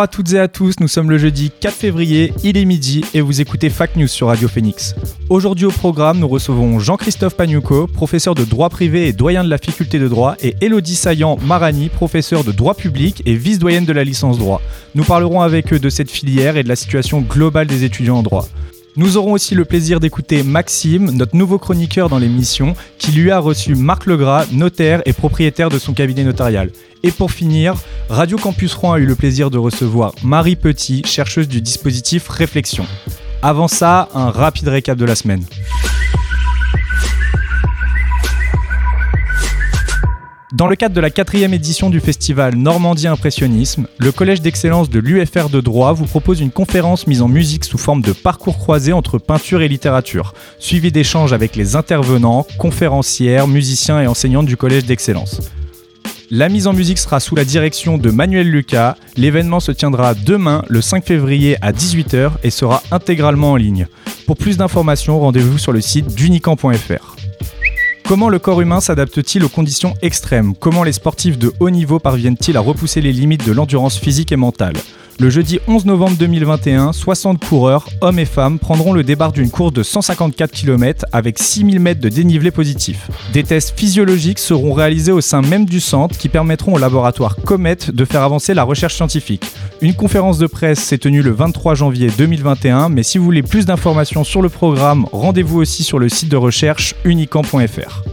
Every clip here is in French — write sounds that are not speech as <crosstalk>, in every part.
Bonjour à toutes et à tous, nous sommes le jeudi 4 février, il est midi et vous écoutez Fact News sur Radio Phoenix. Aujourd'hui au programme, nous recevons Jean-Christophe Pagnuco, professeur de droit privé et doyen de la faculté de droit, et Elodie Saillant Marani, professeur de droit public et vice-doyenne de la licence droit. Nous parlerons avec eux de cette filière et de la situation globale des étudiants en droit. Nous aurons aussi le plaisir d'écouter Maxime, notre nouveau chroniqueur dans l'émission, qui lui a reçu Marc Legras, notaire et propriétaire de son cabinet notarial. Et pour finir, Radio Campus Rouen a eu le plaisir de recevoir Marie Petit, chercheuse du dispositif Réflexion. Avant ça, un rapide récap de la semaine. Dans le cadre de la quatrième édition du festival Normandie Impressionnisme, le Collège d'excellence de l'UFR de droit vous propose une conférence mise en musique sous forme de parcours croisé entre peinture et littérature, suivi d'échanges avec les intervenants, conférencières, musiciens et enseignantes du Collège d'excellence. La mise en musique sera sous la direction de Manuel Lucas. L'événement se tiendra demain, le 5 février à 18h et sera intégralement en ligne. Pour plus d'informations, rendez-vous sur le site d'unicamp.fr. Comment le corps humain s'adapte-t-il aux conditions extrêmes? Comment les sportifs de haut niveau parviennent-ils à repousser les limites de l'endurance physique et mentale? Le jeudi 11 novembre 2021, 60 coureurs, hommes et femmes, prendront le départ d'une course de 154 km avec 6000 mètres de dénivelé positif. Des tests physiologiques seront réalisés au sein même du centre qui permettront au laboratoire Comet de faire avancer la recherche scientifique. Une conférence de presse s'est tenue le 23 janvier 2021, mais si vous voulez plus d'informations sur le programme, rendez-vous aussi sur le site de recherche unicamp.fr.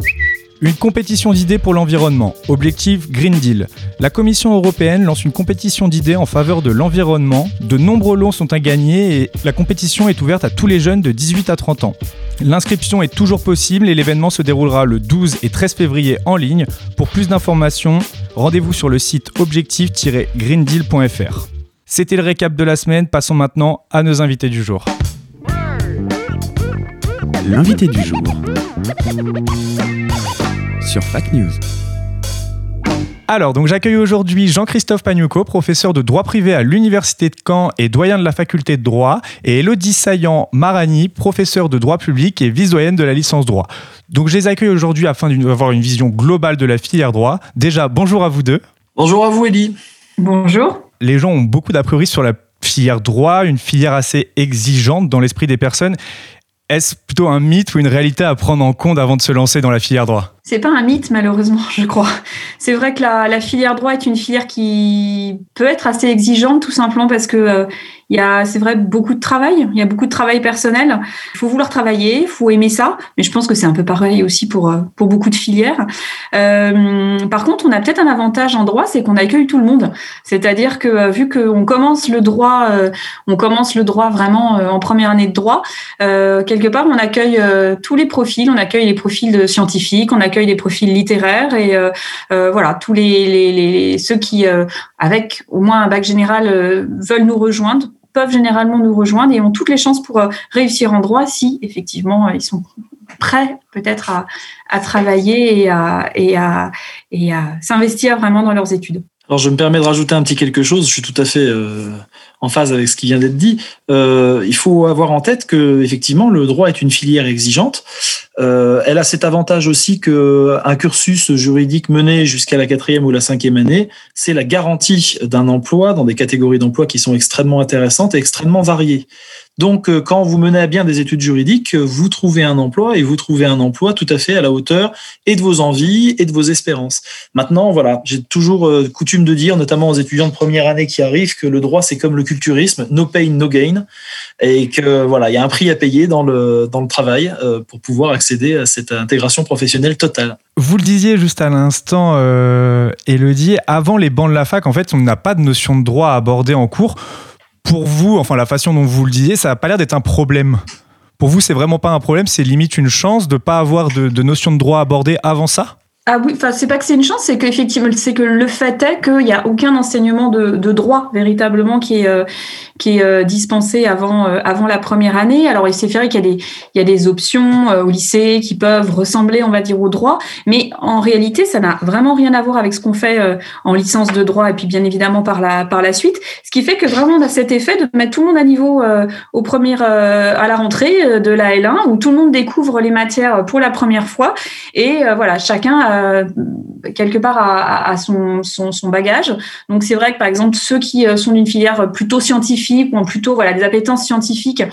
Une compétition d'idées pour l'environnement. Objectif Green Deal. La Commission européenne lance une compétition d'idées en faveur de l'environnement. De nombreux lots sont à gagner et la compétition est ouverte à tous les jeunes de 18 à 30 ans. L'inscription est toujours possible et l'événement se déroulera le 12 et 13 février en ligne. Pour plus d'informations, rendez-vous sur le site objectif-greendeal.fr. C'était le récap de la semaine, passons maintenant à nos invités du jour. L'invité du jour sur Fact News. Alors, donc j'accueille aujourd'hui Jean-Christophe Pagnuco, professeur de droit privé à l'Université de Caen et doyen de la faculté de droit, et Elodie Saillant Marani, professeur de droit public et vice-doyenne de la licence droit. Donc je les accueille aujourd'hui afin d'avoir une vision globale de la filière droit. Déjà, bonjour à vous deux. Bonjour à vous, Elie. Bonjour. Les gens ont beaucoup d'a priori sur la filière droit, une filière assez exigeante dans l'esprit des personnes. Est-ce plutôt un mythe ou une réalité à prendre en compte avant de se lancer dans la filière droit? C'est pas un mythe, malheureusement, <laughs> je crois. C'est vrai que la, la, filière droit est une filière qui peut être assez exigeante, tout simplement parce que euh, il y a, c'est vrai, beaucoup de travail. Il y a beaucoup de travail personnel. Il faut vouloir travailler, il faut aimer ça. Mais je pense que c'est un peu pareil aussi pour euh, pour beaucoup de filières. Euh, par contre, on a peut-être un avantage en droit, c'est qu'on accueille tout le monde. C'est-à-dire que euh, vu qu'on commence le droit, euh, on commence le droit vraiment en première année de droit. quelque part, on accueille tous les profils. On accueille les profils de scientifiques, les profils littéraires et voilà tous les, ceux qui avec au moins un bac général veulent nous rejoindre peuvent généralement nous rejoindre et ont toutes les chances pour réussir en droit si effectivement ils sont prêts peut-être à, à, travailler et à, et à, et à s'investir vraiment dans leurs études. Alors je me permets de rajouter un petit quelque chose, je suis tout à fait euh, en phase avec ce qui vient d'être dit. Euh, il faut avoir en tête que effectivement le droit est une filière exigeante. Euh, elle a cet avantage aussi que un cursus juridique mené jusqu'à la quatrième ou la cinquième année, c'est la garantie d'un emploi dans des catégories d'emploi qui sont extrêmement intéressantes et extrêmement variées. Donc, quand vous menez à bien des études juridiques, vous trouvez un emploi et vous trouvez un emploi tout à fait à la hauteur et de vos envies et de vos espérances. Maintenant, voilà, j'ai toujours coutume de dire, notamment aux étudiants de première année qui arrivent, que le droit, c'est comme le culturisme, no pain, no gain, et que voilà, il y a un prix à payer dans le, dans le travail pour pouvoir accéder à cette intégration professionnelle totale. Vous le disiez juste à l'instant, euh, Elodie, avant les bancs de la fac, en fait, on n'a pas de notion de droit à aborder en cours pour vous, enfin la façon dont vous le disiez, ça n'a pas l'air d'être un problème. Pour vous, c'est vraiment pas un problème, c'est limite une chance de ne pas avoir de, de notion de droit abordée avant ça? Ah oui, enfin c'est pas que c'est une chance, c'est qu'effectivement c'est que le fait est qu'il n'y a aucun enseignement de, droit véritablement qui est euh, qui est euh, dispensé avant euh, avant la première année. Alors il s'est fait qu'il y a des y a des options au lycée qui peuvent ressembler, on va dire, au droit, mais en réalité ça n'a vraiment rien à voir avec ce qu'on fait en licence de droit et puis bien évidemment par la par la suite. Ce qui fait que vraiment on a cet effet de mettre tout le monde à niveau au premier à la rentrée de la L1 où tout le monde découvre les matières pour la première fois et voilà chacun a euh, quelque part à, son, bagage. Donc c'est vrai que par exemple ceux qui euh, sont d'une filière plutôt scientifique ou plutôt voilà des appétences scientifiques,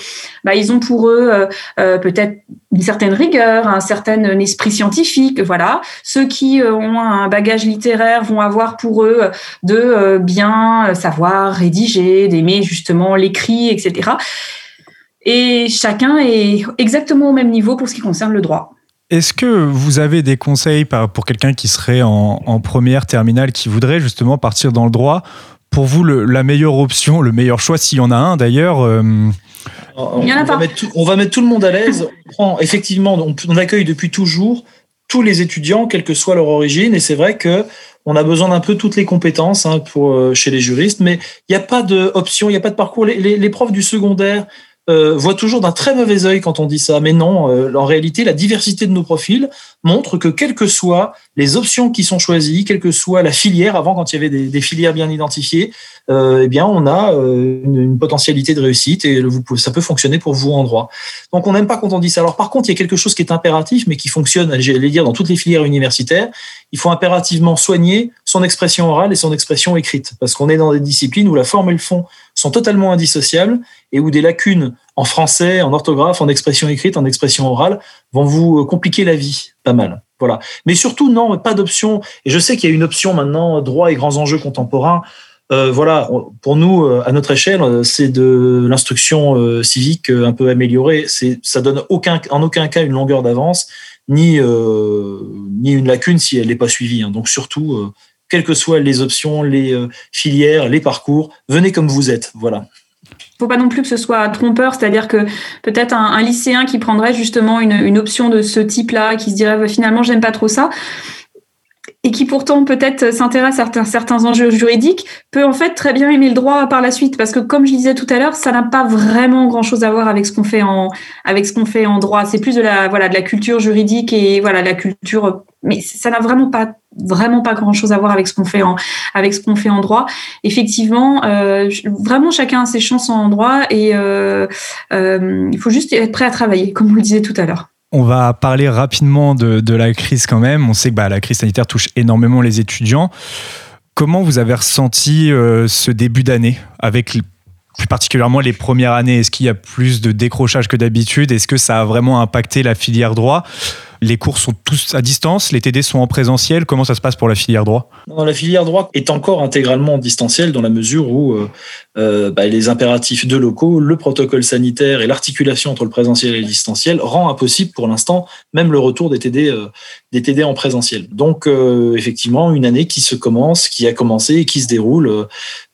bah, ils ont pour eux euh, peut-être une certaine rigueur, un certain esprit scientifique, voilà. Ceux qui ont un bagage littéraire vont avoir pour eux de bien savoir rédiger, d'aimer justement l'écrit, etc. Et chacun est exactement au même niveau pour ce qui concerne le droit. Est-ce que vous avez des conseils pour quelqu'un qui serait en, première terminale, qui voudrait justement partir dans le droit Pour vous, la meilleure option, le meilleur choix, s'il y en a un d'ailleurs euh, on, va mettre tout, le monde à l'aise. effectivement, on, accueille depuis toujours tous les étudiants, quelle que soit leur origine, et c'est vrai que on a besoin d'un peu toutes les compétences hein, pour, euh, chez les juristes, mais il n'y a pas d'option, il n'y a pas de parcours. les, profs du secondaire euh, voit toujours d'un très mauvais œil quand on dit ça. Mais non, euh, en réalité, la diversité de nos profils montre que quelles que soient les options qui sont choisies, quelle que soit la filière, avant quand il y avait des, filières bien identifiées, euh, eh bien on a euh, une, potentialité de réussite et ça peut fonctionner pour vous en droit. Donc on n'aime pas quand on dit ça. Alors par contre, il y a quelque chose qui est impératif, mais qui fonctionne, j'allais dire, dans toutes les filières universitaires. Il faut impérativement soigner son expression orale et son expression écrite, parce qu'on est dans des disciplines où la forme et le fond sont totalement indissociables et où des lacunes en français, en orthographe, en expression écrite, en expression orale vont vous euh, compliquer la vie pas mal. Voilà. Mais surtout, non, pas d'option. Et je sais qu'il y a une option maintenant, droit et grands enjeux contemporains. Euh, voilà, pour nous, euh, à notre échelle, c'est de l'instruction civique un peu améliorée. C'est, ça donne aucun, en aucun cas une longueur d'avance, ni ni une lacune si elle n'est pas suivie. Hein. Donc surtout, quelles que soient les options, les filières, les parcours, venez comme vous êtes. Voilà faut pas non plus que ce soit trompeur, c'est-à-dire que peut-être un, lycéen qui prendrait justement une, option de ce type-là, qui se dirait finalement j'aime pas trop ça, et qui pourtant peut-être s'intéresse à certains, certains enjeux juridiques, peut en fait très bien aimer le droit par la suite, parce que comme je disais tout à l'heure, ça n'a pas vraiment grand-chose à voir avec ce qu'on fait en ce qu'on fait en droit. C'est plus de la voilà de la culture juridique et voilà la culture, mais ça n'a vraiment pas vraiment pas grand chose à voir avec ce qu'on fait en avec ce qu'on fait en droit. Effectivement, euh, vraiment chacun a ses chances en droit et euh, euh, il faut juste être prêt à travailler, comme vous le disiez tout à l'heure. On va parler rapidement de, la crise quand même. On sait que bah, la crise sanitaire touche énormément les étudiants. Comment vous avez ressenti ce début d'année avec plus particulièrement les premières années? Est-ce qu'il y a plus de décrochage que d'habitude? Est-ce que ça a vraiment impacté la filière droit? Les cours sont tous à distance, les TD sont en présentiel. Comment ça se passe pour la filière droit? La filière droit est encore intégralement distancielle dans la mesure où euh, euh, bah, les impératifs de locaux, le protocole sanitaire et l'articulation entre le présentiel et le distanciel rend impossible pour l'instant même le retour des TD, euh, des TD en présentiel. Donc effectivement, une année qui se commence, qui a commencé et qui se déroule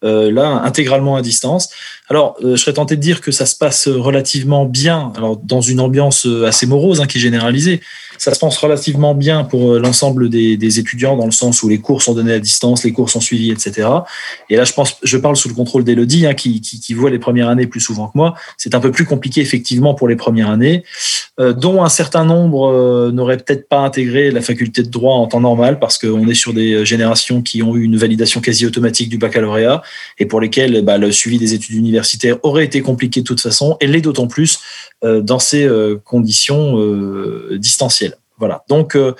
là intégralement à distance. Alors, je serais tenté de dire que ça se passe relativement bien, alors dans une ambiance assez morose hein, qui est généralisée. Ça se passe relativement bien pour euh, l'ensemble des, étudiants dans le sens où les cours sont donnés à distance, les cours sont suivis, etc. Et là, je pense, je parle sous le contrôle d'Elodie, hein, qui, qui, voit les premières années plus souvent que moi. C'est un peu plus compliqué effectivement pour les premières années, euh, dont un certain nombre euh, n'auraient peut-être pas intégré la faculté de droit en temps normal parce qu'on est sur des générations qui ont eu une validation quasi automatique du baccalauréat et pour lesquelles bah, le suivi des études universitaires aurait été compliqué de toute façon et l'est d'autant plus dans ces conditions distancielles. Voilà. Donc, euh,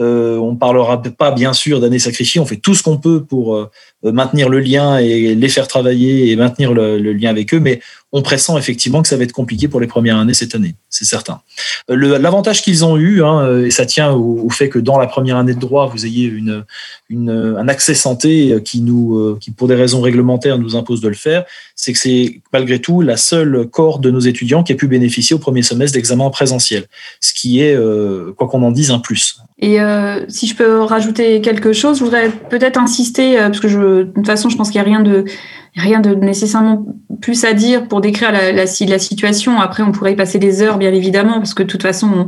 euh, on parlera pas bien sûr d'années sacrifiées. On fait tout ce qu'on peut pour euh, maintenir le lien et les faire travailler et maintenir le, lien avec eux. Mais on pressent effectivement que ça va être compliqué pour les premières années cette année, c'est certain. L'avantage qu'ils ont eu, hein, et ça tient au, fait que dans la première année de droit, vous ayez un accès santé qui nous, qui pour des raisons réglementaires nous impose de le faire, c'est que c'est malgré tout la seule cohorte de nos étudiants qui a pu bénéficier au premier semestre d'examen présentiel, ce qui est, quoi qu'on en dise, un plus. Et euh, si je peux rajouter quelque chose, je voudrais peut-être insister, euh, parce que je, de toute façon, je pense qu'il n'y a rien de, rien de nécessairement plus à dire pour décrire la, la, la, situation. Après, on pourrait y passer des heures, bien évidemment, parce que de toute façon,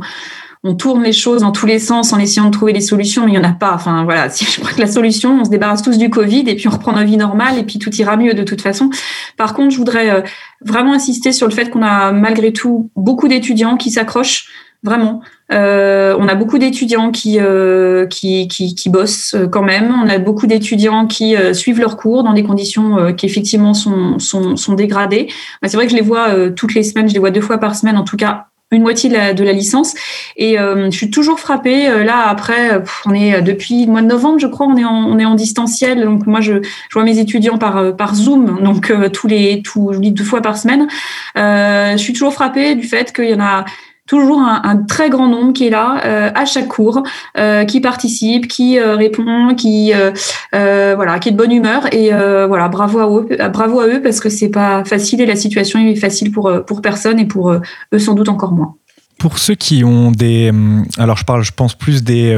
on tourne les choses dans tous les sens en essayant de trouver des solutions, mais il y en a pas. Enfin voilà, <laughs> si je crois que la solution, on se débarrasse tous du Covid et puis on reprend notre vie normale et puis tout ira mieux de toute façon. Par contre, je voudrais euh, vraiment insister sur le fait qu'on a malgré tout beaucoup d'étudiants qui s'accrochent vraiment. Euh, on a beaucoup d'étudiants qui, euh, qui, qui, bossent euh, quand même. On a beaucoup d'étudiants qui suivent leurs cours dans des conditions qui effectivement sont, sont, sont dégradées. C'est vrai que je les vois toutes les semaines, je les vois deux fois par semaine, en tout cas une moitié de la, licence. Et je suis toujours frappée. là, après, on est depuis le mois de novembre, je crois, on est en, on est en distanciel. Donc moi, je, je vois mes étudiants par, par Zoom, donc tous les, tous, deux fois par semaine. je suis toujours frappée du fait qu'il y en a toujours un, un, très grand nombre qui est là euh, à chaque cours, euh, qui participe, qui euh, répond, qui euh, euh, voilà, qui est de bonne humeur et voilà, bravo à eux, bravo à eux parce que c'est pas facile et la situation est facile pour pour personne et pour eux sans doute encore moins. Pour ceux qui ont des, hum, alors je parle, je pense plus des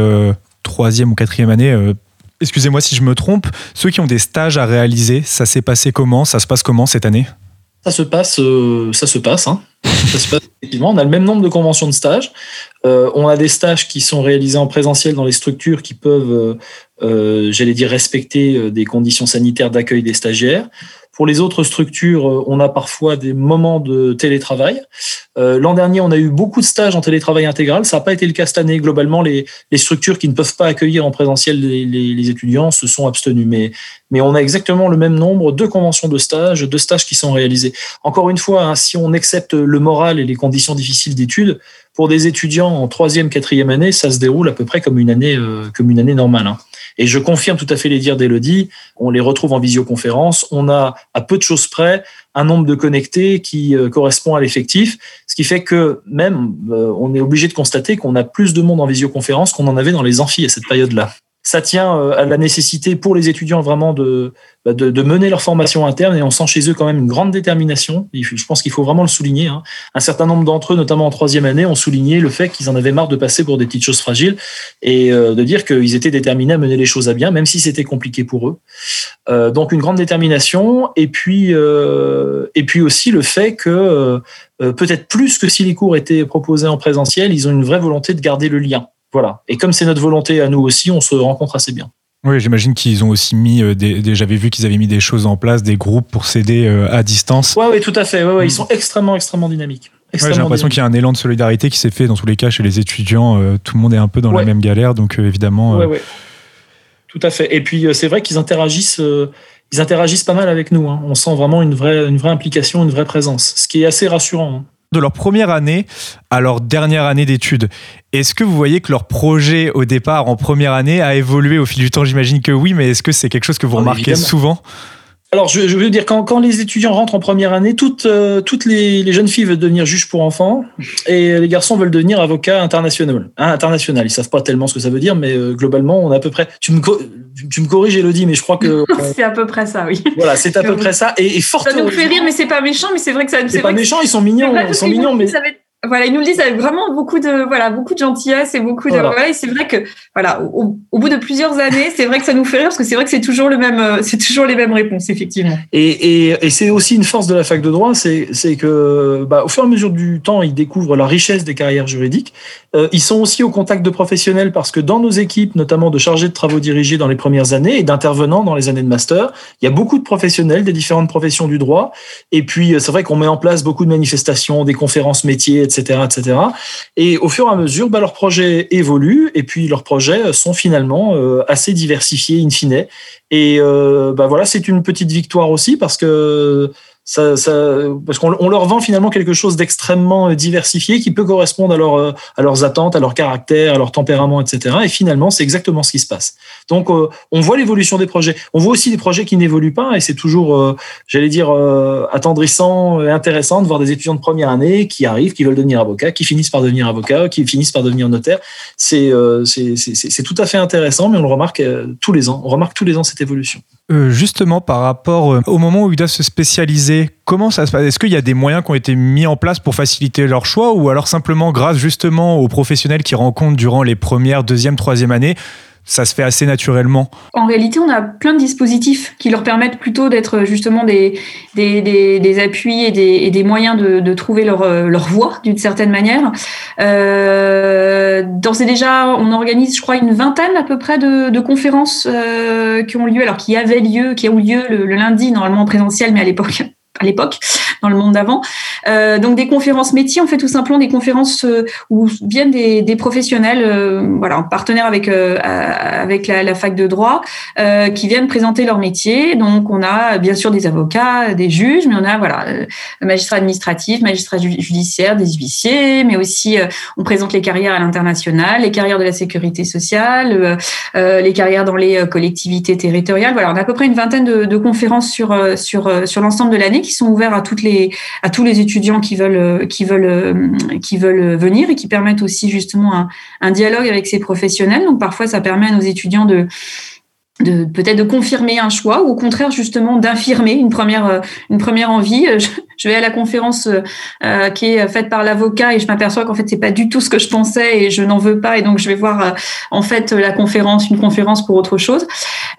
troisième ou quatrième année. Excusez-moi si je me trompe. Ceux qui ont des stages à réaliser, ça s'est passé comment? Ça se passe comment cette année? Ça se passe, euh, ça se passe, hein. Ça se passe effectivement. On a le même nombre de conventions de stages. Euh, on a des stages qui sont réalisés en présentiel dans les structures qui peuvent, euh, euh j'allais dire, respecter des conditions sanitaires d'accueil des stagiaires. Pour les autres structures, on a parfois des moments de télétravail. Euh, L'an dernier, on a eu beaucoup de stages en télétravail intégral. Ça n'a pas été le cas cette année. Globalement, les, structures qui ne peuvent pas accueillir en présentiel les, étudiants se sont abstenues. Mais, mais on a exactement le même nombre de conventions de stages, de stages qui sont réalisés. Encore une fois, hein, si on accepte le moral et les conditions difficiles d'études, pour des étudiants en troisième, quatrième année, ça se déroule à peu près comme une année, euh, comme une année normale. Hein. Et je confirme tout à fait les dires d'Elodie. On les retrouve en visioconférence. On a, à peu de choses près, un nombre de connectés qui euh, correspond à l'effectif, ce qui fait que même euh, on est obligé de constater qu'on a plus de monde en visioconférence qu'on en avait dans les amphis à cette période-là ça tient euh, à la nécessité pour les étudiants vraiment de, bah, de, de, mener leur formation interne et on sent chez eux quand même une grande détermination. Je pense qu'il faut vraiment le souligner. Hein. Un certain nombre d'entre eux, notamment en troisième année, ont souligné le fait qu'ils en avaient marre de passer pour des petites choses fragiles et euh, de dire qu'ils étaient déterminés à mener les choses à bien, même si c'était compliqué pour eux. Euh, donc une grande détermination et puis et puis aussi le fait que peut-être plus que si les cours étaient proposés en présentiel, ils ont une vraie volonté de garder le lien. Voilà. Et comme c'est notre volonté à nous aussi, on se rencontre assez bien. Oui, j'imagine qu'ils ont aussi mis euh, des, des j'avais vu qu'ils avaient mis des choses en place, des groupes pour s'aider euh, à distance. Ouais, oui, tout à fait. Ouais, ouais, Ils sont extrêmement, extrêmement dynamiques. Ouais, j'ai l'impression qu'il y a un élan de solidarité qui s'est fait dans tous les cas chez les étudiants. Euh, tout le monde est un peu dans Ouais. la même galère, donc euh, évidemment. Ouais, euh, ouais. Tout à fait. Et puis c'est vrai qu'ils interagissent, ils interagissent pas mal avec nous. hein. On sent vraiment une vraie, une vraie implication, une vraie présence, ce qui est assez rassurant. hein. De leur première année à leur dernière année d'études. Est-ce que vous voyez que leur projet au départ en première année a évolué au fil du temps? J'imagine que oui, mais est-ce que c'est quelque chose que vous Ah, remarquez souvent? Alors, je, je veux dire, quand, quand les étudiants rentrent en première année, toutes, euh, toutes les, les jeunes filles veulent devenir juges pour enfants et les garçons veulent devenir avocats internationaux. Hein, international. Ils savent pas tellement ce que ça veut dire, mais euh, globalement, on a à peu près. Tu me, tu- me corriges, Elodie, mais je crois que <laughs> C'est à peu près ça, oui. voilà, c'est à peu près ça. Et, et fort Ça nous fait rire, mais c'est pas méchant, mais c'est vrai que ça. C'est pas méchant, ils sont mignons, ils sont mignons, mais voilà, ils nous le disent avec vraiment beaucoup de voilà beaucoup de gentillesse et beaucoup de Voilà. voilà, et c'est vrai que voilà au, au bout de plusieurs années c'est vrai que ça nous fait rire parce que c'est vrai que c'est toujours le même euh, c'est toujours les mêmes réponses effectivement Et, et, et c'est aussi une force de la fac de droit, c'est c'est que bah, au fur et à mesure du temps, ils découvrent la richesse des carrières juridiques. Euh, ils sont aussi au contact de professionnels parce que dans nos équipes, notamment de chargés de travaux dirigés dans les premières années et d'intervenants dans les années de master, il y a beaucoup de professionnels des différentes professions du droit. Et puis euh, c'est vrai qu'on met en place beaucoup de manifestations, des conférences métiers, etc., etc. Et au fur et à mesure, bah, leurs projets évoluent et puis leurs projets sont finalement euh, assez diversifiés in fine. Et euh, bah voilà, c'est une petite victoire aussi parce que ça, ça parce qu'on on leur vend finalement quelque chose d'extrêmement diversifié qui peut correspondre à, euh, à leurs attentes, à leur caractère, à leur tempérament, etc. Et finalement, c'est exactement ce qui se passe. Donc, euh, on voit l'évolution des projets. On voit aussi des projets qui n'évoluent pas et c'est toujours, euh, j'allais dire, euh, attendrissant et intéressant de voir des étudiants de première année qui arrivent, qui veulent devenir avocats, qui finissent par devenir avocats, qui finissent par devenir notaires. C'est euh, tout à fait intéressant, mais on le remarque euh, tous les ans. On remarque tous les ans cette évolution. Euh, justement, par rapport euh, au moment où ils doivent se spécialiser, comment ça se passe? Est-ce qu'il y a des moyens qui ont été mis en place pour faciliter leur choix ou alors simplement grâce justement aux professionnels qu'ils rencontrent durant les premières, deuxième, troisième années ça se fait assez naturellement En réalité, on a plein de dispositifs qui leur permettent plutôt d'être justement des, des, appuis et des, des moyens de, de trouver leur, leur voie d'une certaine manière. Euh, D'ores et déjà, on organise, je crois, une vingtaine à peu près de, de conférences euh, qui ont lieu, alors qui avaient lieu, qui ont lieu le, le lundi, normalement en présentiel, mais à l'époque à l'époque, dans le monde d'avant. Euh, donc des conférences métiers, en fait tout simplement des conférences euh, où viennent des, des professionnels, euh, voilà, en partenaire avec euh, avec la, la, fac de droit, euh, qui viennent présenter leur métier. Donc on a bien sûr des avocats, des juges, mais on a voilà, magistrats administratifs, magistrats judiciaires, des huissiers, mais aussi on présente les carrières à l'international, les carrières de la sécurité sociale, les carrières dans les collectivités territoriales. Voilà, on a à peu près une vingtaine de, de conférences sur sur sur l'ensemble de l'année qui sont ouverts à toutes les à tous les étudiants qui veulent veulent qui veulent venir et qui permettent aussi justement un, un dialogue avec ces professionnels. Donc parfois ça permet à nos étudiants de de peut-être de confirmer un choix ou au contraire justement d'infirmer une première une première envie. Je, je vais à la conférence euh, qui est faite par l'avocat et je m'aperçois qu'en fait c'est pas du tout ce que je pensais et je n'en veux pas. Et donc je vais voir euh, en fait la conférence une conférence pour autre chose.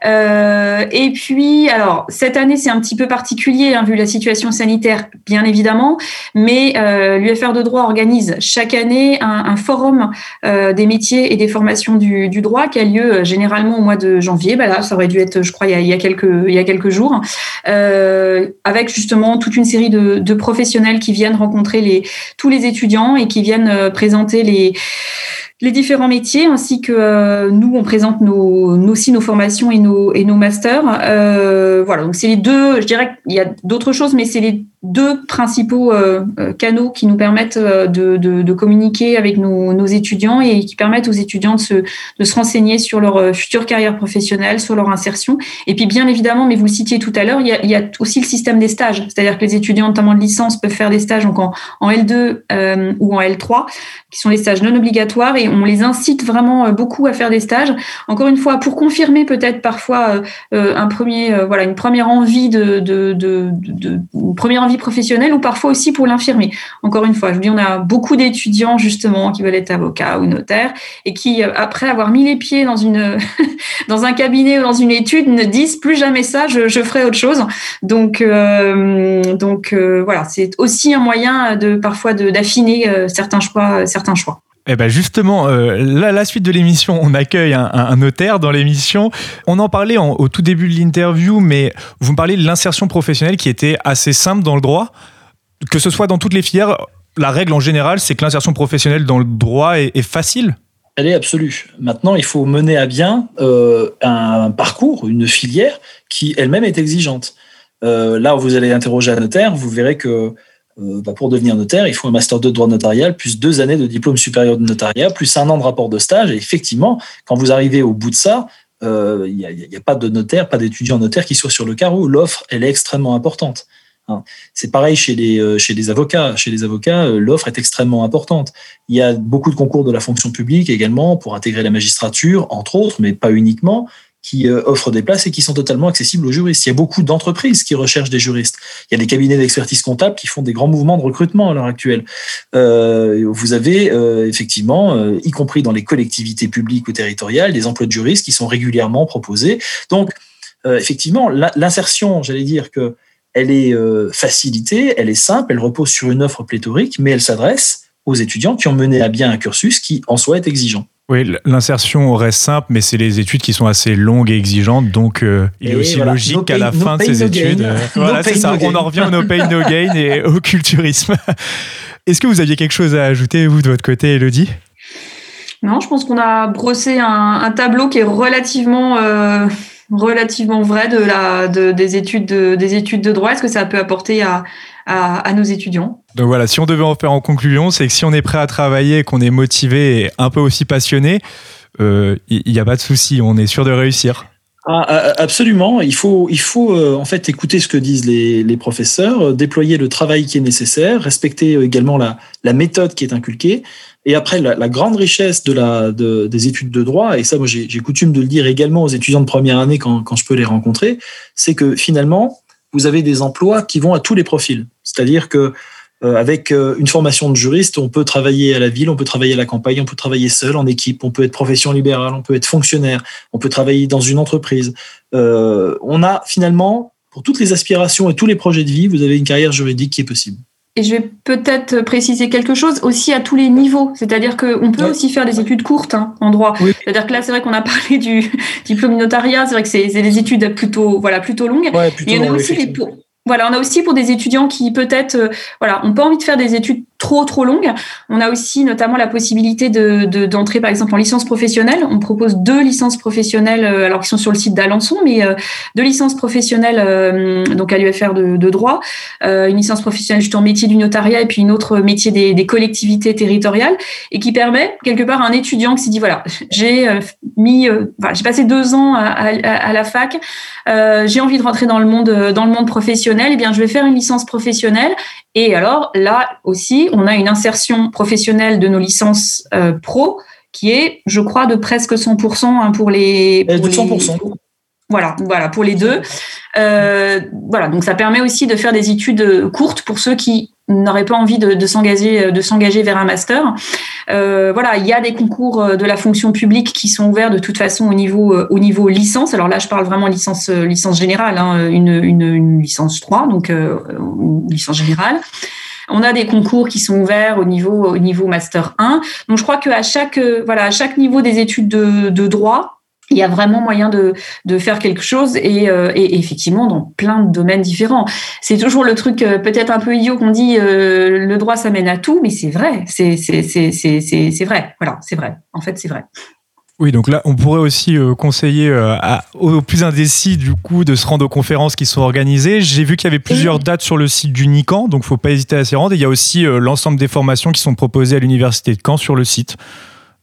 Euh, et puis alors cette année c'est un petit peu particulier hein, vu la situation sanitaire bien évidemment mais euh, l'UFR de droit organise chaque année un, forum euh, des métiers et des formations du, du, droit qui a lieu généralement au mois de janvier. Bah, ça aurait dû être, je crois, il y a, quelques, il y a quelques jours, euh, avec justement toute une série de, professionnels qui viennent rencontrer les, tous les étudiants et qui viennent euh, présenter les les différents métiers ainsi que euh, nous on présente nos, nos, aussi nos formations et nos et nos masters. Voilà. Donc c'est les deux je dirais qu'il y a d'autres choses mais c'est les deux principaux euh, canaux qui nous permettent de, de, de communiquer avec nos, nos, étudiants et qui permettent aux étudiants de se, de se renseigner sur leur future carrière professionnelle, sur leur insertion. Et puis bien évidemment, mais vous le citiez tout à l'heure, il, y a, il y a aussi le système des stages, c'est-à-dire que les étudiants notamment de licence peuvent faire des stages donc en, en L2 euh, ou en L3, qui sont les stages non obligatoires, et on les incite vraiment beaucoup à faire des stages. Encore une fois, pour confirmer peut-être parfois euh, un premier, euh, voilà, une première envie de, de, de, de, une première envie professionnelle, ou parfois aussi pour l'infirmer. Encore une fois, je vous dis, on a beaucoup d'étudiants justement qui veulent être avocats ou notaires et qui, après avoir mis les pieds dans une <laughs> dans un cabinet ou dans une étude, ne disent plus jamais ça. Je, ferai autre chose. Donc euh, donc euh, voilà, c'est aussi un moyen de parfois d'affiner euh, certains choix, certains choix. Eh ben justement, euh, la suite de l'émission, on accueille un, notaire dans l'émission. On en parlait au tout début de l'interview, mais vous me parlez de l'insertion professionnelle qui était assez simple dans le droit, que ce soit dans toutes les filières. La règle en général, c'est que l'insertion professionnelle dans le droit est, facile. Elle est absolue. Maintenant, il faut mener à bien euh, un parcours, une filière qui elle-même est exigeante. Euh, là vous allez interroger un notaire, vous verrez que euh, bah pour devenir notaire, il faut un master 2 de droit notarial, plus deux années de diplôme supérieur de notariat, plus un an de rapport de stage. Et effectivement, quand vous arrivez au bout de ça, il euh, n'y a, pas de notaire, pas d'étudiant notaire qui soit sur le carreau. L'offre, elle est extrêmement importante. Hein. C'est pareil chez les, euh, chez les avocats. Chez les avocats, l'offre est extrêmement importante. Il y a beaucoup de concours de la fonction publique également pour intégrer la magistrature, entre autres, mais pas uniquement qui euh, offrent des places et qui sont totalement accessibles aux juristes. Il y a beaucoup d'entreprises qui recherchent des juristes. Il y a des cabinets d'expertise comptable qui font des grands mouvements de recrutement à l'heure actuelle. Euh, vous avez euh, effectivement, y compris dans les collectivités publiques ou territoriales, des emplois de juristes qui sont régulièrement proposés. Donc, effectivement, l'insertion, j'allais dire que elle est facilitée, elle est simple, elle repose sur une offre pléthorique, mais elle s'adresse aux étudiants qui ont mené à bien un cursus qui en soi est exigeant. Oui, l'insertion reste simple, mais c'est les études qui sont assez longues et exigeantes, donc euh, il est aussi voilà. logique no qu'à la fin de ces no études, euh, voilà, c'est ça, on en revient au no pain, no gain et au culturisme. <laughs> Est-ce que vous aviez quelque chose à ajouter, vous, de votre côté, Elodie? Non, je pense qu'on a brossé un, un, tableau qui est relativement... Euh relativement vrai de la de, des études de, des études de droit est-ce que ça peut apporter à, à, à, nos étudiants donc voilà si on devait en faire en conclusion c'est que si on est prêt à travailler qu'on est motivé et un peu aussi passionné il euh, n'y a pas de souci on est sûr de réussir ah, absolument. Il faut, il faut euh, en fait écouter ce que disent les, les professeurs, euh, déployer le travail qui est nécessaire, respecter également la, la méthode qui est inculquée. Et après, la, la grande richesse de la, de, des études de droit, et ça, moi, j'ai coutume de le dire également aux étudiants de première année quand, quand je peux les rencontrer, c'est que finalement, vous avez des emplois qui vont à tous les profils. C'est-à-dire que Euh, avec euh, une formation de juriste, on peut travailler à la ville, on peut travailler à la campagne, on peut travailler seul, en équipe, on peut être profession libérale, on peut être fonctionnaire, on peut travailler dans une entreprise. Euh, on a finalement, pour toutes les aspirations et tous les projets de vie, vous avez une carrière juridique qui est possible. Et je vais peut-être préciser quelque chose aussi à tous les niveaux. C'est-à-dire qu'on peut Ouais. aussi faire des études courtes hein, en droit. Oui. C'est-à-dire que là, c'est vrai qu'on a <laughs> parlé du diplôme notariat. C'est vrai que c'est des études plutôt, voilà, plutôt longues. Ouais, plutôt Et on a aussi pour, voilà, on a aussi pour des étudiants qui peut-être, euh, voilà, ont pas envie de faire des études trop trop longues. On a aussi notamment la possibilité de de- d'entrer par exemple en licence professionnelle. On propose deux licences professionnelles, euh, alors qui sont sur le site d'Alençon, mais euh, deux licences professionnelles euh, donc à l'UFR de, de droit, euh, une licence professionnelle juste en métier du notariat et puis une autre métier des, des collectivités territoriales et qui permet quelque part à un étudiant qui s'est dit voilà j'ai euh, mis euh, voilà, j'ai passé deux ans à, à- à la fac euh, j'ai envie de rentrer dans le monde euh, dans le monde professionnel, eh bien je vais faire une licence professionnelle. Et alors là aussi, on a une insertion professionnelle de nos licences euh, pro qui est, je crois, de presque 100% hein, pour les. Pour de les- 100%. voilà, voilà pour les deux. Euh, voilà, donc ça permet aussi de faire des études courtes pour ceux qui n'auraient pas envie de, de s'engager de s'engager vers un master. Euh, voilà, il y a des concours euh, de la fonction publique qui sont ouverts de toute façon au niveau euh, au niveau licence. Alors là, je parle vraiment licence euh, licence générale, hein, une, une, une licence 3, donc euh, une licence générale. On a des concours qui sont ouverts au niveau au niveau master 1. Donc je crois qu'à chaque euh, voilà à chaque niveau des études de, droit, il y a vraiment moyen de, de faire quelque chose et, euh, et effectivement dans plein de domaines différents. C'est toujours le truc euh, peut-être un peu idiot qu'on dit le droit ça mène à tout, mais c'est vrai, c'est c'est c'est c'est vrai. Voilà, c'est vrai. En fait, c'est vrai. Oui, donc là, on pourrait aussi euh, conseiller euh, à- aux plus indécis du coup de se rendre aux conférences qui sont organisées. J'ai vu qu'il y avait plusieurs dates sur le site du NICAN, donc faut pas hésiter à s'y rendre. Et il y a aussi euh, l'ensemble des formations qui sont proposées à l'université de Caen sur le site.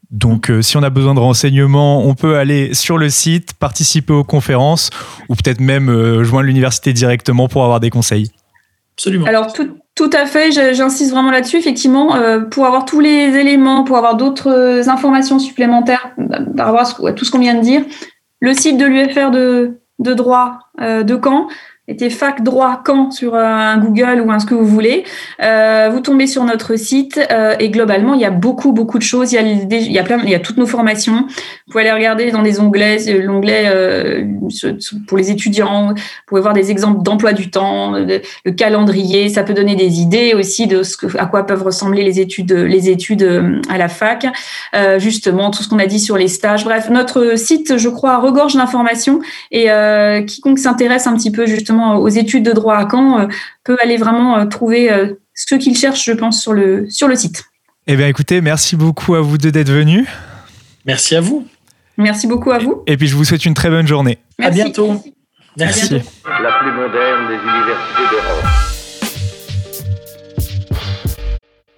Donc, euh, si on a besoin de renseignements, on peut aller sur le site, participer aux conférences, ou peut-être même euh, joindre l'université directement pour avoir des conseils. Absolument. Alors tout, tout à fait, j'insiste vraiment là-dessus. Effectivement, euh, pour avoir tous les éléments, pour avoir d'autres euh, informations supplémentaires euh, par rapport à tout ce qu'on vient de dire, le site de l'UFR de, de droit euh, de Caen était fac droit Caen sur euh, un Google ou un ce que vous voulez. Euh, vous tombez sur notre site euh, et globalement, il y a beaucoup, beaucoup de choses. Il y a, il y a, plein, il y a toutes nos formations. Vous pouvez aller regarder dans des onglets, euh, l'onglet euh, pour les étudiants. Vous pouvez voir des exemples d'emploi du temps, le calendrier. Ça peut donner des idées aussi de ce que, à quoi peuvent ressembler les études, les études euh, à la fac. Justement, tout ce qu'on a dit sur les stages. Bref, notre site, je crois, regorge d'informations et quiconque s'intéresse un petit peu justement aux études de droit à Caen euh, peut aller vraiment euh, trouver euh, ce qu'il cherche, je pense, sur le, sur le site. Eh bien, écoutez, merci beaucoup à vous deux d'être venus. Merci à vous. Merci beaucoup à vous. Et puis, je vous souhaite une très bonne journée. À Merci. bientôt. Merci. bientôt. la plus moderne des universités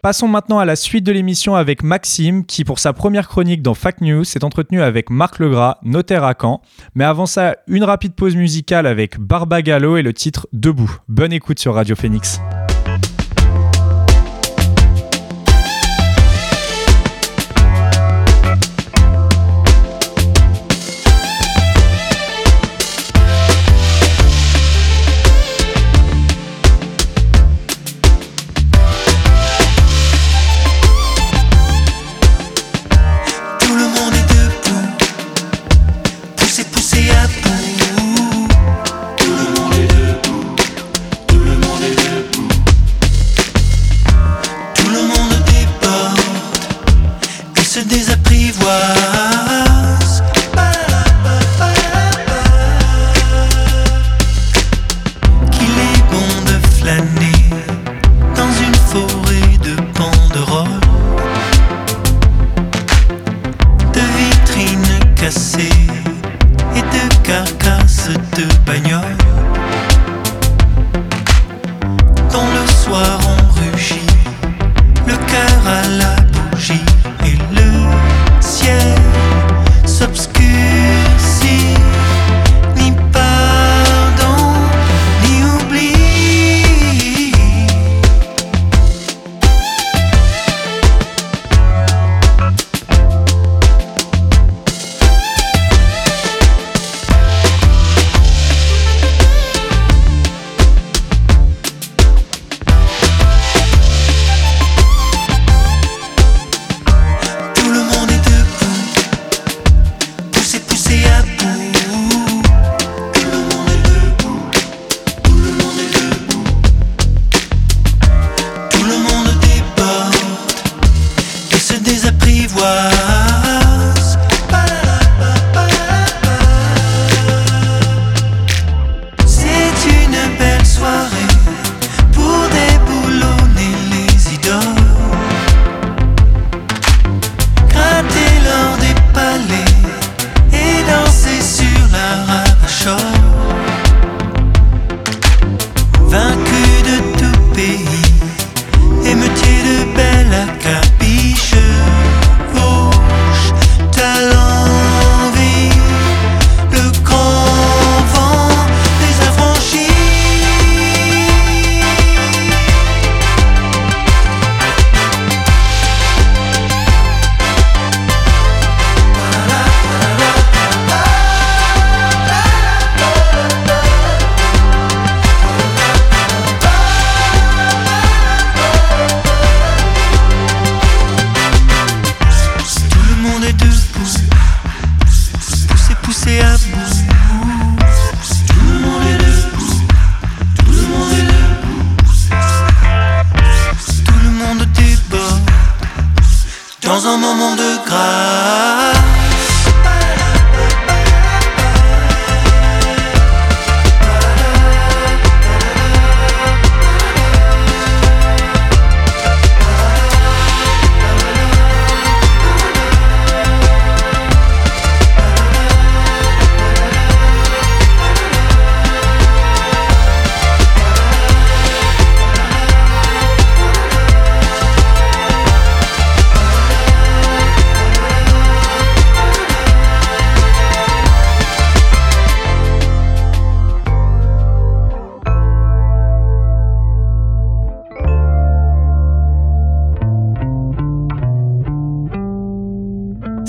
Passons maintenant à la suite de l'émission avec Maxime, qui pour sa première chronique dans Fact News s'est entretenu avec Marc Legras, notaire à Caen. Mais avant ça, une rapide pause musicale avec Barbagallo et le titre Debout. Bonne écoute sur Radio Phoenix.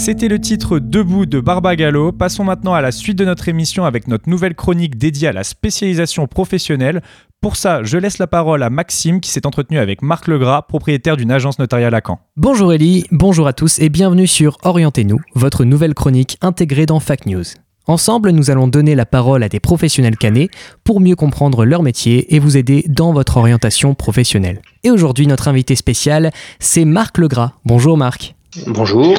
C'était le titre Debout de Barbagallo. Passons maintenant à la suite de notre émission avec notre nouvelle chronique dédiée à la spécialisation professionnelle. Pour ça, je laisse la parole à Maxime qui s'est entretenu avec Marc Legras, propriétaire d'une agence notariale à Caen. Bonjour Ellie, bonjour à tous et bienvenue sur Orientez-nous, votre nouvelle chronique intégrée dans Fact News. Ensemble, nous allons donner la parole à des professionnels canés pour mieux comprendre leur métier et vous aider dans votre orientation professionnelle. Et aujourd'hui, notre invité spécial, c'est Marc Legras. Bonjour Marc. Bonjour.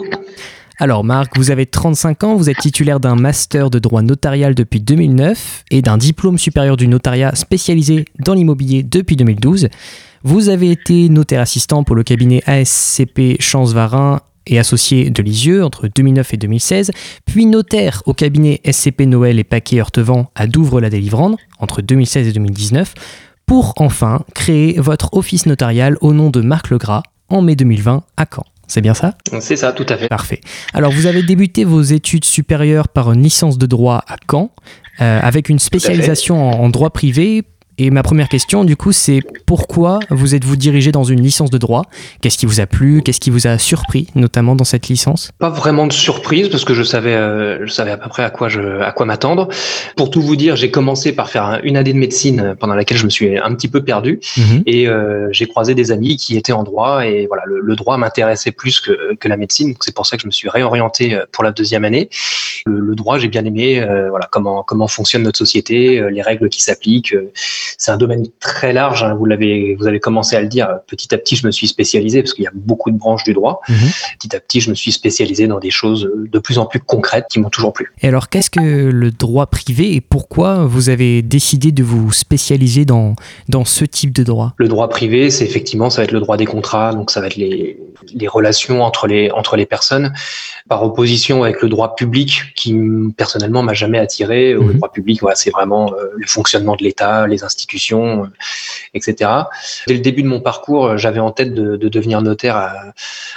Alors Marc, vous avez 35 ans, vous êtes titulaire d'un master de droit notarial depuis 2009 et d'un diplôme supérieur du notariat spécialisé dans l'immobilier depuis 2012. Vous avez été notaire assistant pour le cabinet ASCP Chance-Varin et associé de Lisieux entre 2009 et 2016, puis notaire au cabinet SCP Noël et Paquet Heurtevent à Douvres-la-Délivrande entre 2016 et 2019, pour enfin créer votre office notarial au nom de Marc Legras en mai 2020 à Caen. C'est bien ça C'est ça, tout à fait. Parfait. Alors, vous avez débuté vos études supérieures par une licence de droit à Caen, euh, avec une spécialisation en, en droit privé. Et ma première question, du coup, c'est pourquoi vous êtes-vous dirigé dans une licence de droit? Qu'est-ce qui vous a plu? Qu'est-ce qui vous a surpris, notamment dans cette licence? Pas vraiment de surprise parce que je savais, euh, je savais à peu près à quoi je, à quoi m'attendre. Pour tout vous dire, j'ai commencé par faire un- une année de médecine pendant laquelle je me suis un petit peu perdu Mhm. et euh, j'ai croisé des amis qui étaient en droit et voilà, le, le droit m'intéressait plus que, que la médecine. C'est pour ça que je me suis réorienté euh, pour la deuxième année. Le, le droit, j'ai bien aimé, euh, voilà, comment comment fonctionne notre société, euh, les règles qui s'appliquent. C'est un domaine très large. hein, vous l'avez, vous avez commencé à le dire. Petit à petit, je me suis spécialisé parce qu'il y a beaucoup de branches du droit. Mhm. Petit à petit, je me suis spécialisé dans des choses de plus en plus concrètes qui m'ont toujours plu. Et alors, qu'est-ce que le droit privé et pourquoi vous avez décidé de vous spécialiser dans, dans ce type de droit? Le droit privé, c'est effectivement, ça va être le droit des contrats, donc ça va être les, les relations entre les, entre les personnes, par opposition avec le droit public, qui personnellement m'a jamais attiré. Mhm. Le droit public, voilà, c'est vraiment euh, le fonctionnement de l'État, les institutions, euh, etc. Dès le début de mon parcours, euh, j'avais en tête de, de devenir notaire à,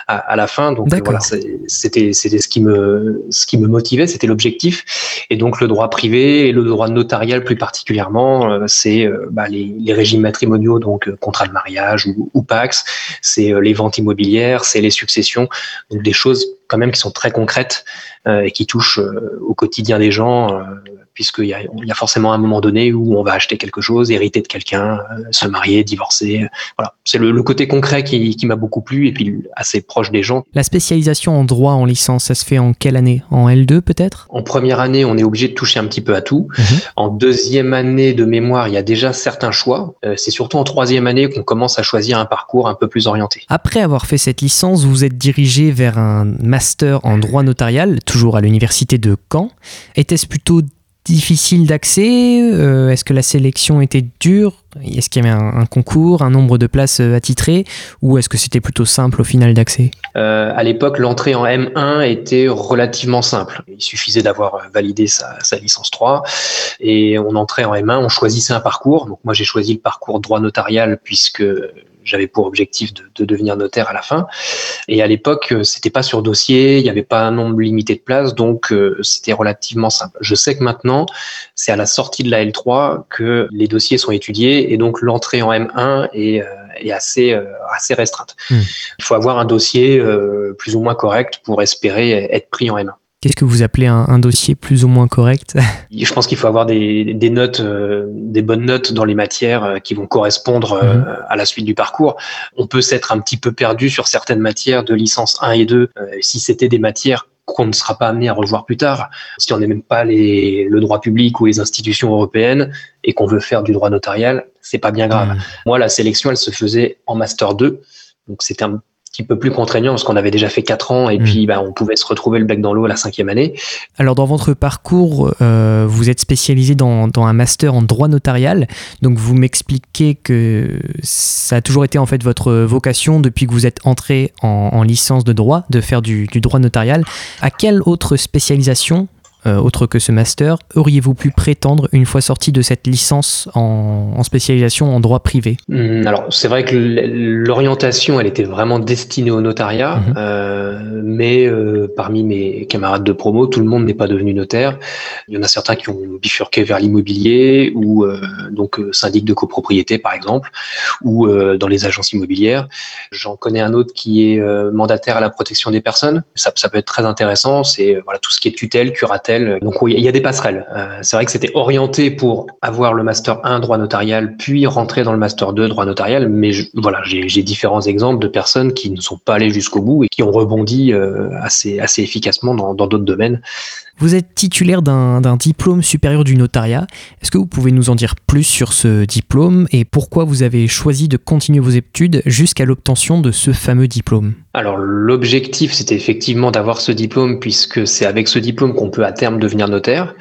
à, à la fin, donc euh, voilà, c'était c'était ce qui me ce qui me motivait, c'était l'objectif. Et donc le droit privé et le droit notarial plus particulièrement, c'est bah, les, les régimes matrimoniaux, donc contrat de mariage ou, ou pax, c'est les ventes immobilières, c'est les successions, donc des choses quand même qui sont très concrètes euh, et qui touchent euh, au quotidien des gens, euh, puisqu'il y a, il y a forcément un moment donné où on va acheter quelque chose, hériter de quelqu'un, se marier, divorcer. voilà, c'est le, le côté concret qui, qui m'a beaucoup plu et puis assez proche des gens. La spécialisation en droit en licence, ça se fait en quelle année? En L2 peut-être? En première année, on est obligé de toucher un petit peu à tout. Mhm. En deuxième année de mémoire, il y a déjà certains choix. C'est surtout en troisième année qu'on commence à choisir un parcours un peu plus orienté. Après avoir fait cette licence, vous vous êtes dirigé vers un master en droit notarial, toujours à l'université de Caen. Était-ce plutôt difficile d'accès Euh, Est-ce que la sélection était dure Est-ce qu'il y avait un, concours, un nombre de places euh, attitrées Ou est-ce que c'était plutôt simple au final d'accès? Euh, à l'époque, l'entrée en M1 était relativement simple. Il suffisait d'avoir validé sa, sa licence 3 et on entrait en M1, on choisissait un parcours. Donc moi, j'ai choisi le parcours droit notarial puisque j'avais pour objectif de, de devenir notaire à la fin. Et à l'époque, euh, c'était pas sur dossier, il n'y avait pas un nombre limité de places, donc euh, c'était relativement simple. Je sais que maintenant, c'est à la sortie de la L3 que les dossiers sont étudiés et donc l'entrée en M1 est, euh, est assez, euh, assez restreinte. Hmm. Il faut avoir un dossier euh, plus ou moins correct pour espérer être pris en M1. Qu'est-ce que vous appelez un, un dossier plus ou moins correct? Je pense qu'il faut avoir des, des notes, euh, des bonnes notes dans les matières euh, qui vont correspondre euh, Mhm. à la suite du parcours. On peut s'être un petit peu perdu sur certaines matières de licence 1 et 2 euh, si c'était des matières qu'on ne sera pas amené à revoir plus tard. Si on n'aime pas les, le droit public ou les institutions européennes et qu'on veut faire du droit notarial, c'est pas bien grave. Hmm. Moi, la sélection, elle se faisait en master 2, donc c'était un petit peu plus contraignant parce qu'on avait déjà fait quatre ans et Mm. puis bah, on pouvait se retrouver le bec dans l'eau à la cinquième année. Alors dans votre parcours, euh, vous êtes spécialisé dans, dans un master en droit notarial. Donc vous m'expliquez que ça a toujours été en fait votre vocation depuis que vous êtes entré en, en licence de droit, de faire du, du droit notarial. À quelle autre spécialisation euh, autre que ce master, auriez-vous pu prétendre une fois sorti de cette licence en, en spécialisation en droit privé? Hum, Alors c'est vrai que l'orientation, elle était vraiment destinée au notariat, Mhm. euh, mais euh, parmi mes camarades de promo, tout le monde n'est pas devenu notaire. Il y en a certains qui ont bifurqué vers l'immobilier ou donc syndic de copropriété par exemple, ou dans les agences immobilières. J'en connais un autre qui est mandataire à la protection des personnes. Ça, ça peut être très intéressant. C'est voilà tout ce qui est tutelle, curatelle. Donc il y a des passerelles. Euh, c'est vrai que c'était orienté pour avoir le master 1 droit notarial, puis rentrer dans le master 2 droit notarial. Mais voilà, j'ai différents exemples de personnes qui ne sont pas allées jusqu'au bout et qui ont rebondi euh, assez efficacement dans d'autres domaines. Vous êtes titulaire d'un diplôme supérieur du notariat. Est-ce que vous pouvez nous en dire plus sur ce diplôme et pourquoi vous avez choisi de continuer vos études jusqu'à l'obtention de ce fameux diplôme? Alors l'objectif, c'était effectivement d'avoir ce diplôme puisque c'est avec ce diplôme qu'on peut à terme devenir notaire.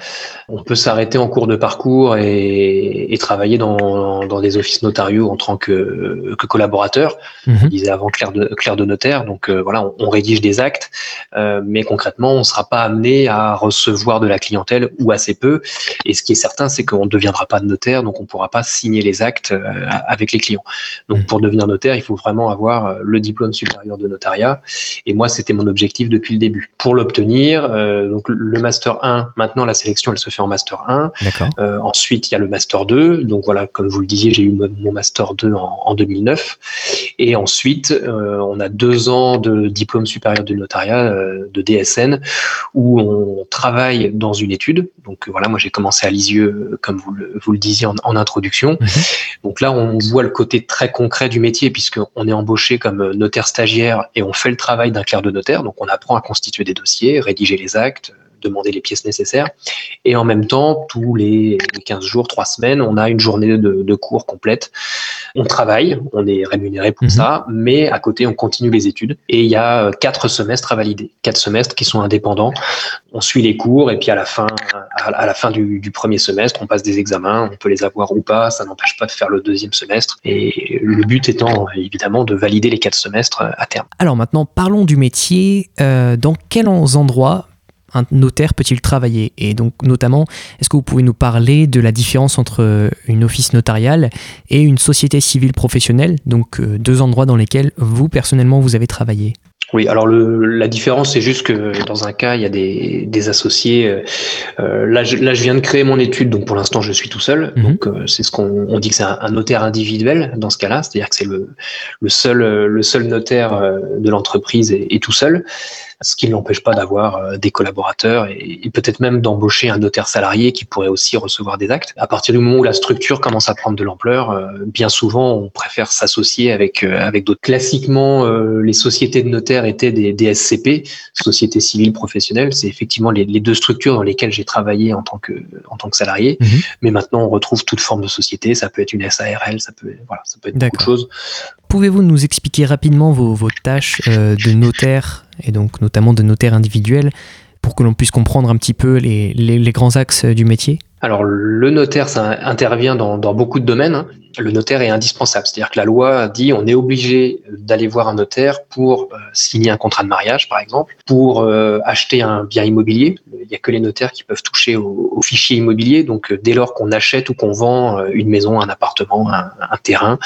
On peut s'arrêter en cours de parcours et, et travailler dans, dans des offices notariaux en tant que, que collaborateur. Mhm. Je disais avant clerc de, clerc de notaire. Donc euh, voilà, on, on rédige des actes, euh, mais concrètement, on ne sera pas amené à recevoir de la clientèle ou assez peu. Et ce qui est certain, c'est qu'on ne deviendra pas de notaire, donc on ne pourra pas signer les actes euh, avec les clients. Donc pour devenir notaire, il faut vraiment avoir euh, le diplôme supérieur de notariat. Et moi, c'était mon objectif depuis le début. Pour l'obtenir, euh, donc le master 1, maintenant la sélection, elle se fait en master 1. D'accord. Euh, ensuite, il y a le master 2. Donc voilà, comme vous le disiez, j'ai eu mon master 2 en, en 2009. Et ensuite, euh, on a deux ans de diplôme supérieur du notariat, de DSN, où on travaille dans une étude. Donc euh, voilà, moi j'ai commencé à Lisieux, euh, comme vous le, vous le disiez en, en introduction. Donc là, on voit le côté très concret du métier, puisqu'on est embauché comme euh, notaire stagiaire et on fait le travail d'un clerc de notaire. Donc on apprend à constituer des dossiers, rédiger les actes, demander les pièces nécessaires. Et en même temps, tous les 15 jours, 3 semaines, on a une journée de, de cours complète. On travaille, on est rémunéré pour Mhm. ça, mais à côté, on continue les études. Et il y a euh, quatre semestres à valider, quatre semestres qui sont indépendants. On suit les cours et puis à la fin, à, la fin du, du premier semestre, on passe des examens. On peut les avoir ou pas, ça n'empêche pas de faire le deuxième semestre. Et le but étant évidemment de valider les quatre semestres euh, à terme. Alors maintenant, parlons du métier. Euh, dans quels endroits un notaire peut-il travailler Et donc notamment, est-ce que vous pouvez nous parler de la différence entre une office notariale et une société civile professionnelle Donc euh, deux endroits dans lesquels vous, personnellement, vous avez travaillé? Oui, alors le, la différence, c'est juste que dans un cas, il y a des, des associés. euh, euh, là, je, là, je viens de créer mon étude, donc pour l'instant, je suis tout seul. Mhm. Donc, euh, c'est ce qu'on on dit que c'est un, un notaire individuel dans ce cas-là, c'est-à-dire que c'est le, le seul, euh, le seul notaire euh, de l'entreprise et, et tout seul, ce qui ne l'empêche pas d'avoir euh, des collaborateurs et, et peut-être même d'embaucher un notaire salarié qui pourrait aussi recevoir des actes. À partir du moment où la structure commence à prendre de l'ampleur, euh, bien souvent, on préfère s'associer avec euh, avec d'autres. Classiquement, les sociétés de notaires étaient des, des SCP, sociétés civiles professionnelles. C'est effectivement les, les deux structures dans lesquelles j'ai travaillé en tant que en tant que salarié. Mhm. Mais maintenant, on retrouve toute forme de société. Ça peut être une SARL, ça peut voilà, ça peut être beaucoup de choses. Pouvez-vous nous expliquer rapidement vos, tâches euh, de notaire, et donc notamment de notaire individuel, pour que l'on puisse comprendre un petit peu les, grands axes du métier? Alors, le notaire, ça intervient dans, dans beaucoup de domaines. hein. Le notaire est indispensable. C'est-à-dire que la loi dit on est obligé d'aller voir un notaire pour euh, signer un contrat de mariage, par exemple, pour euh, acheter un bien immobilier. Il n'y a que les notaires qui peuvent toucher au, au fichier immobilier. Donc, euh, dès lors qu'on achète ou qu'on vend une maison, un appartement, un, un terrain,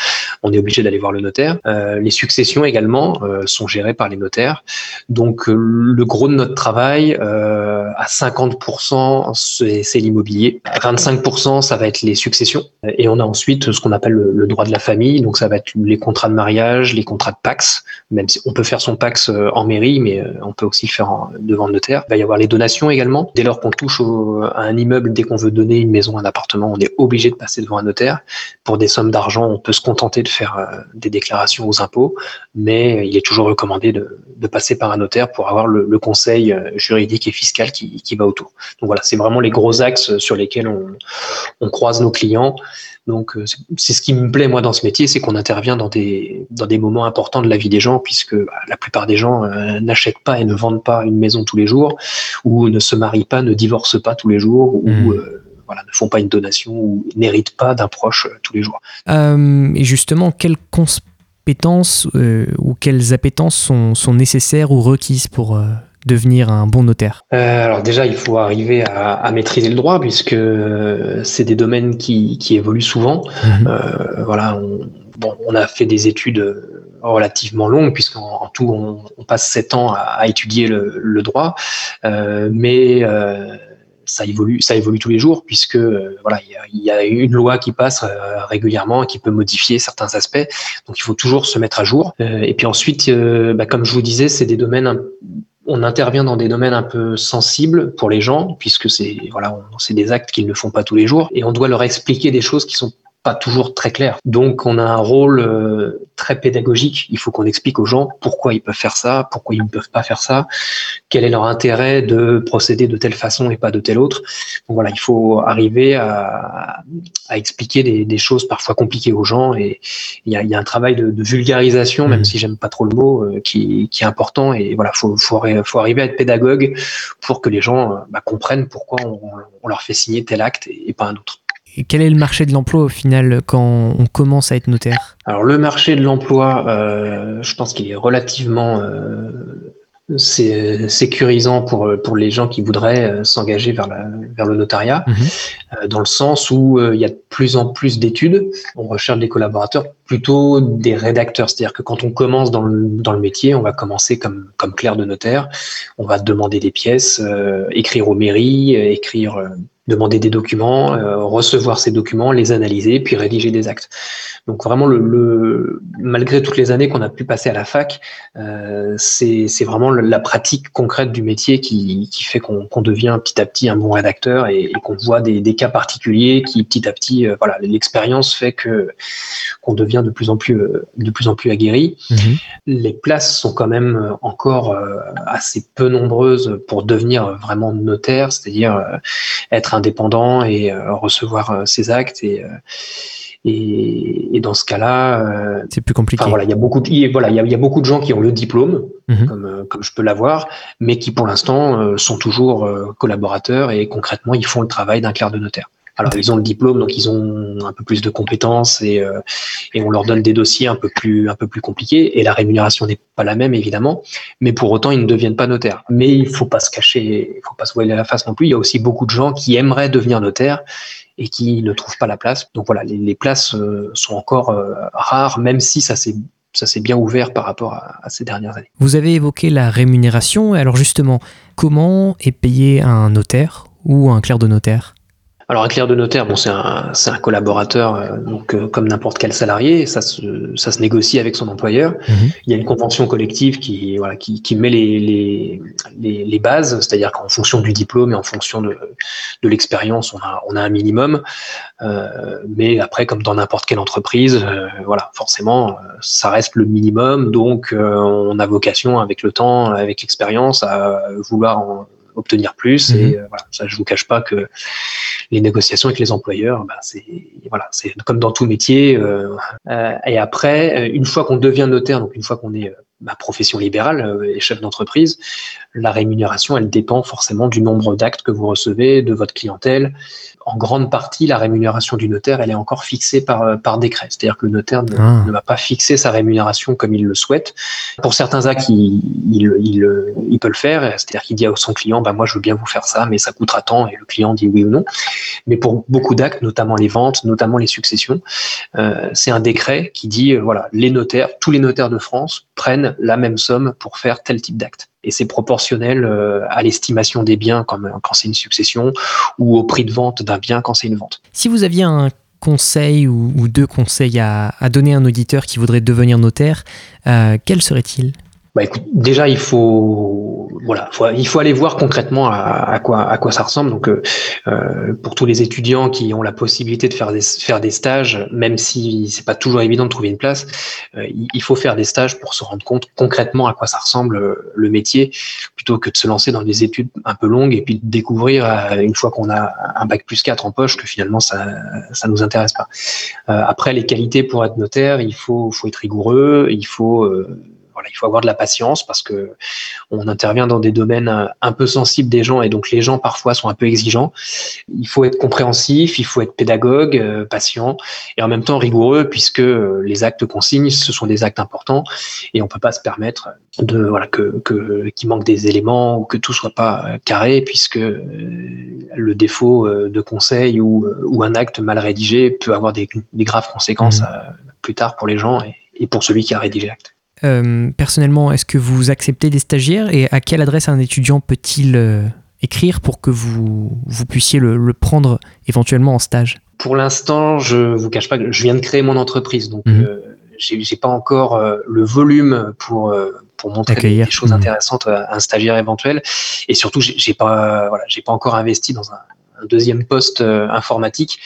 on est obligé d'aller voir le notaire. Les successions également sont gérées par les notaires. Donc, le gros de notre travail, à 50%, c'est c'est l'immobilier. À 25%, ça va être les successions. Et on a ensuite ce qu'on appelle le, droit de la famille. Donc, ça va être les contrats de mariage, les contrats de Pax, même si on peut faire son Pax euh, en mairie, mais euh, on peut aussi le faire devant le notaire. Il va y avoir les donations également. Dès lors qu'on touche à un immeuble, dès qu'on veut donner une maison, un appartement, on est obligé de passer devant un notaire. Pour des sommes d'argent, on peut se contenter de faire euh, des déclarations aux impôts, mais il est toujours recommandé de, passer par un notaire pour avoir le, conseil juridique et fiscal qui, qui va autour. Donc voilà, c'est vraiment les gros axes sur lesquels lesquels on, on croise nos clients. Donc, euh, c'est- ce qui me plaît, moi, dans ce métier, c'est qu'on intervient dans des, dans des moments importants de la vie des gens, puisque bah, la plupart des gens euh, n'achètent pas et ne vendent pas une maison tous les jours, ou ne se marient pas, ne divorcent pas tous les jours, ou Mhm. euh, voilà, ne font pas une donation, ou n'héritent pas d'un proche euh, tous les jours. Et justement, quelles compétences ou quelles appétences sont, sont nécessaires ou requises pour devenir un bon notaire? Euh, alors déjà, il faut arriver à, à maîtriser le droit puisque euh, c'est des domaines qui, qui évoluent souvent. Mhm. Euh, voilà, on, bon, on a fait des études relativement longues puisqu'en en tout on, on passe sept ans à, à étudier le, le droit, Euh, mais euh, ça évolue, ça évolue tous les jours puisque euh, voilà, il y a, il y a une loi qui passe régulièrement et qui peut modifier certains aspects. Donc il faut toujours se mettre à jour. Et puis ensuite, bah, comme je vous disais, c'est des domaines on intervient dans des domaines un peu sensibles pour les gens, puisque c'est voilà, c'est des actes qu'ils ne font pas tous les jours, et on doit leur expliquer des choses qui sont pas toujours très claires. Donc, on a un rôle euh, très pédagogique. Il faut qu'on explique aux gens pourquoi ils peuvent faire ça, pourquoi ils ne peuvent pas faire ça, quel est leur intérêt de procéder de telle façon et pas de telle autre. Donc, voilà, il faut arriver à, à expliquer des, des choses parfois compliquées aux gens, et il y a, y a un travail de, de vulgarisation, même si j'aime pas trop le mot, euh, qui, qui est important. Et voilà, faut, faut, faut arriver à être pédagogue pour que les gens euh, bah, comprennent pourquoi on, on leur fait signer tel acte et, et pas un autre. Quel est le marché de l'emploi au final quand on commence à être notaire? Alors le marché de l'emploi, euh, je pense qu'il est relativement euh, sécurisant pour pour les gens qui voudraient euh, s'engager vers la vers le notariat, euh, dans le sens où euh, il y a de plus en plus d'études. On recherche des collaborateurs plutôt des rédacteurs, c'est-à-dire que quand on commence dans le dans le métier, on va commencer comme comme clerc de notaire, on va demander des pièces, euh, écrire aux mairies, euh, écrire euh, demander des documents, euh, recevoir ces documents, les analyser, puis rédiger des actes. Donc vraiment, le, le malgré toutes les années qu'on a pu passer à la fac, euh, c'est vraiment la pratique concrète du métier qui, qui fait qu'on devient petit à petit un bon rédacteur et, et qu'on voit des, des cas particuliers qui petit à petit, euh, voilà, l'expérience fait que qu'on devient de plus en plus euh, de plus en plus aguerri. Les places sont quand même encore assez peu nombreuses pour devenir vraiment notaire, c'est-à-dire être indépendant et euh, recevoir euh, ses actes et euh, et, et dans ce cas-là, euh, c'est plus compliqué. voilà, il y a beaucoup, de, y voilà, il y a, il y a beaucoup de gens qui ont le diplôme, Mhm. comme, euh, comme je peux l'avoir, mais qui pour l'instant euh, sont toujours collaborateurs et concrètement ils font le travail d'un clerc de notaire. Alors ils ont le diplôme, donc ils ont un peu plus de compétences et, euh, et on leur donne des dossiers un peu plus un peu plus compliqués et la rémunération n'est pas la même évidemment, mais pour autant ils ne deviennent pas notaires. Mais il faut pas se cacher, il faut pas se voiler la face non plus. Il y a aussi beaucoup de gens qui aimeraient devenir notaire et qui ne trouvent pas la place. Donc voilà, les, les places euh, sont encore euh, rares, même si ça s'est ça s'est bien ouvert par rapport à, à ces dernières années. Vous avez évoqué la rémunération. Alors justement, comment est payé un notaire ou un clerc de notaire? Alors un clerc de notaire, bon, c'est un, un collaborateur, euh, donc euh, comme n'importe quel salarié, ça se, ça se négocie avec son employeur. Il y a une convention collective qui, voilà, qui, qui met les, les, les, les bases, c'est-à-dire qu'en fonction du diplôme et en fonction de, de l'expérience, on a, on a un minimum. Euh, mais après, comme dans n'importe quelle entreprise, euh, voilà, forcément, euh, ça reste le minimum. Donc, euh, on a vocation, avec le temps, avec l'expérience, à vouloir en obtenir plus. Et euh, voilà, ça, je vous cache pas que les négociations avec les employeurs, bah, c'est voilà, c'est comme dans tout métier. euh, et après, une fois qu'on devient notaire, donc une fois qu'on est euh, bah, profession libérale et chef d'entreprise, la rémunération, elle dépend forcément du nombre d'actes que vous recevez, de votre clientèle. En grande partie, la rémunération du notaire, elle est encore fixée par, euh, par décret. C'est-à-dire que le notaire ne, Ah. ne va pas fixer sa rémunération comme il le souhaite. Pour certains actes, il, il, il, euh, il peut le faire. C'est-à-dire qu'il dit à son client, bah, moi, je veux bien vous faire ça, mais ça coûtera tant. Et le client dit oui ou non. Mais pour beaucoup d'actes, notamment les ventes, notamment les successions, euh, c'est un décret qui dit, euh, voilà, les notaires, tous les notaires de France prennent la même somme pour faire tel type d'acte. Et c'est proportionnel euh, à l'estimation des biens quand, c'est une succession ou au prix de vente d'un bien quand c'est une vente. Si vous aviez un conseil ou, deux conseils à, donner à un auditeur qui voudrait devenir notaire, euh, quel serait-il? Bah écoute, déjà il faut voilà, il faut aller voir concrètement à, quoi à quoi ça ressemble. Donc euh, euh, pour tous les étudiants qui ont la possibilité de faire des faire des stages, même si c'est pas toujours évident de trouver une place, euh, il, faut faire des stages pour se rendre compte concrètement à quoi ça ressemble le métier, plutôt que de se lancer dans des études un peu longues et puis de découvrir une fois qu'on a un bac plus 4 en poche que finalement ça ça nous intéresse pas. Après les qualités pour être notaire, il faut faut être rigoureux, il faut voilà, il faut avoir de la patience parce que on intervient dans des domaines un, un peu sensibles des gens et donc les gens parfois sont un peu exigeants. Il faut être compréhensif, il faut être pédagogue, euh, patient et en même temps rigoureux puisque euh, les actes qu'on signe ce sont des actes importants et on peut pas se permettre de voilà que que qu'il manque des éléments ou que tout soit pas euh, carré puisque euh, le défaut euh, de conseil ou euh, ou un acte mal rédigé peut avoir des, des graves conséquences euh, plus tard pour les gens et, et pour celui qui a rédigé l'acte. Euh, personnellement, est-ce que vous acceptez des stagiaires et à quelle adresse un étudiant peut-il euh, écrire pour que vous, vous puissiez le, le prendre éventuellement en stage? Pour l'instant, je vous cache pas que je viens de créer mon entreprise, donc Mhm. euh, j'ai pas encore euh, le volume pour pour montrer des, Accueillir. des choses Mhm. intéressantes à un stagiaire éventuel, et surtout j'ai pas voilà pas encore investi dans un, un deuxième poste informatique,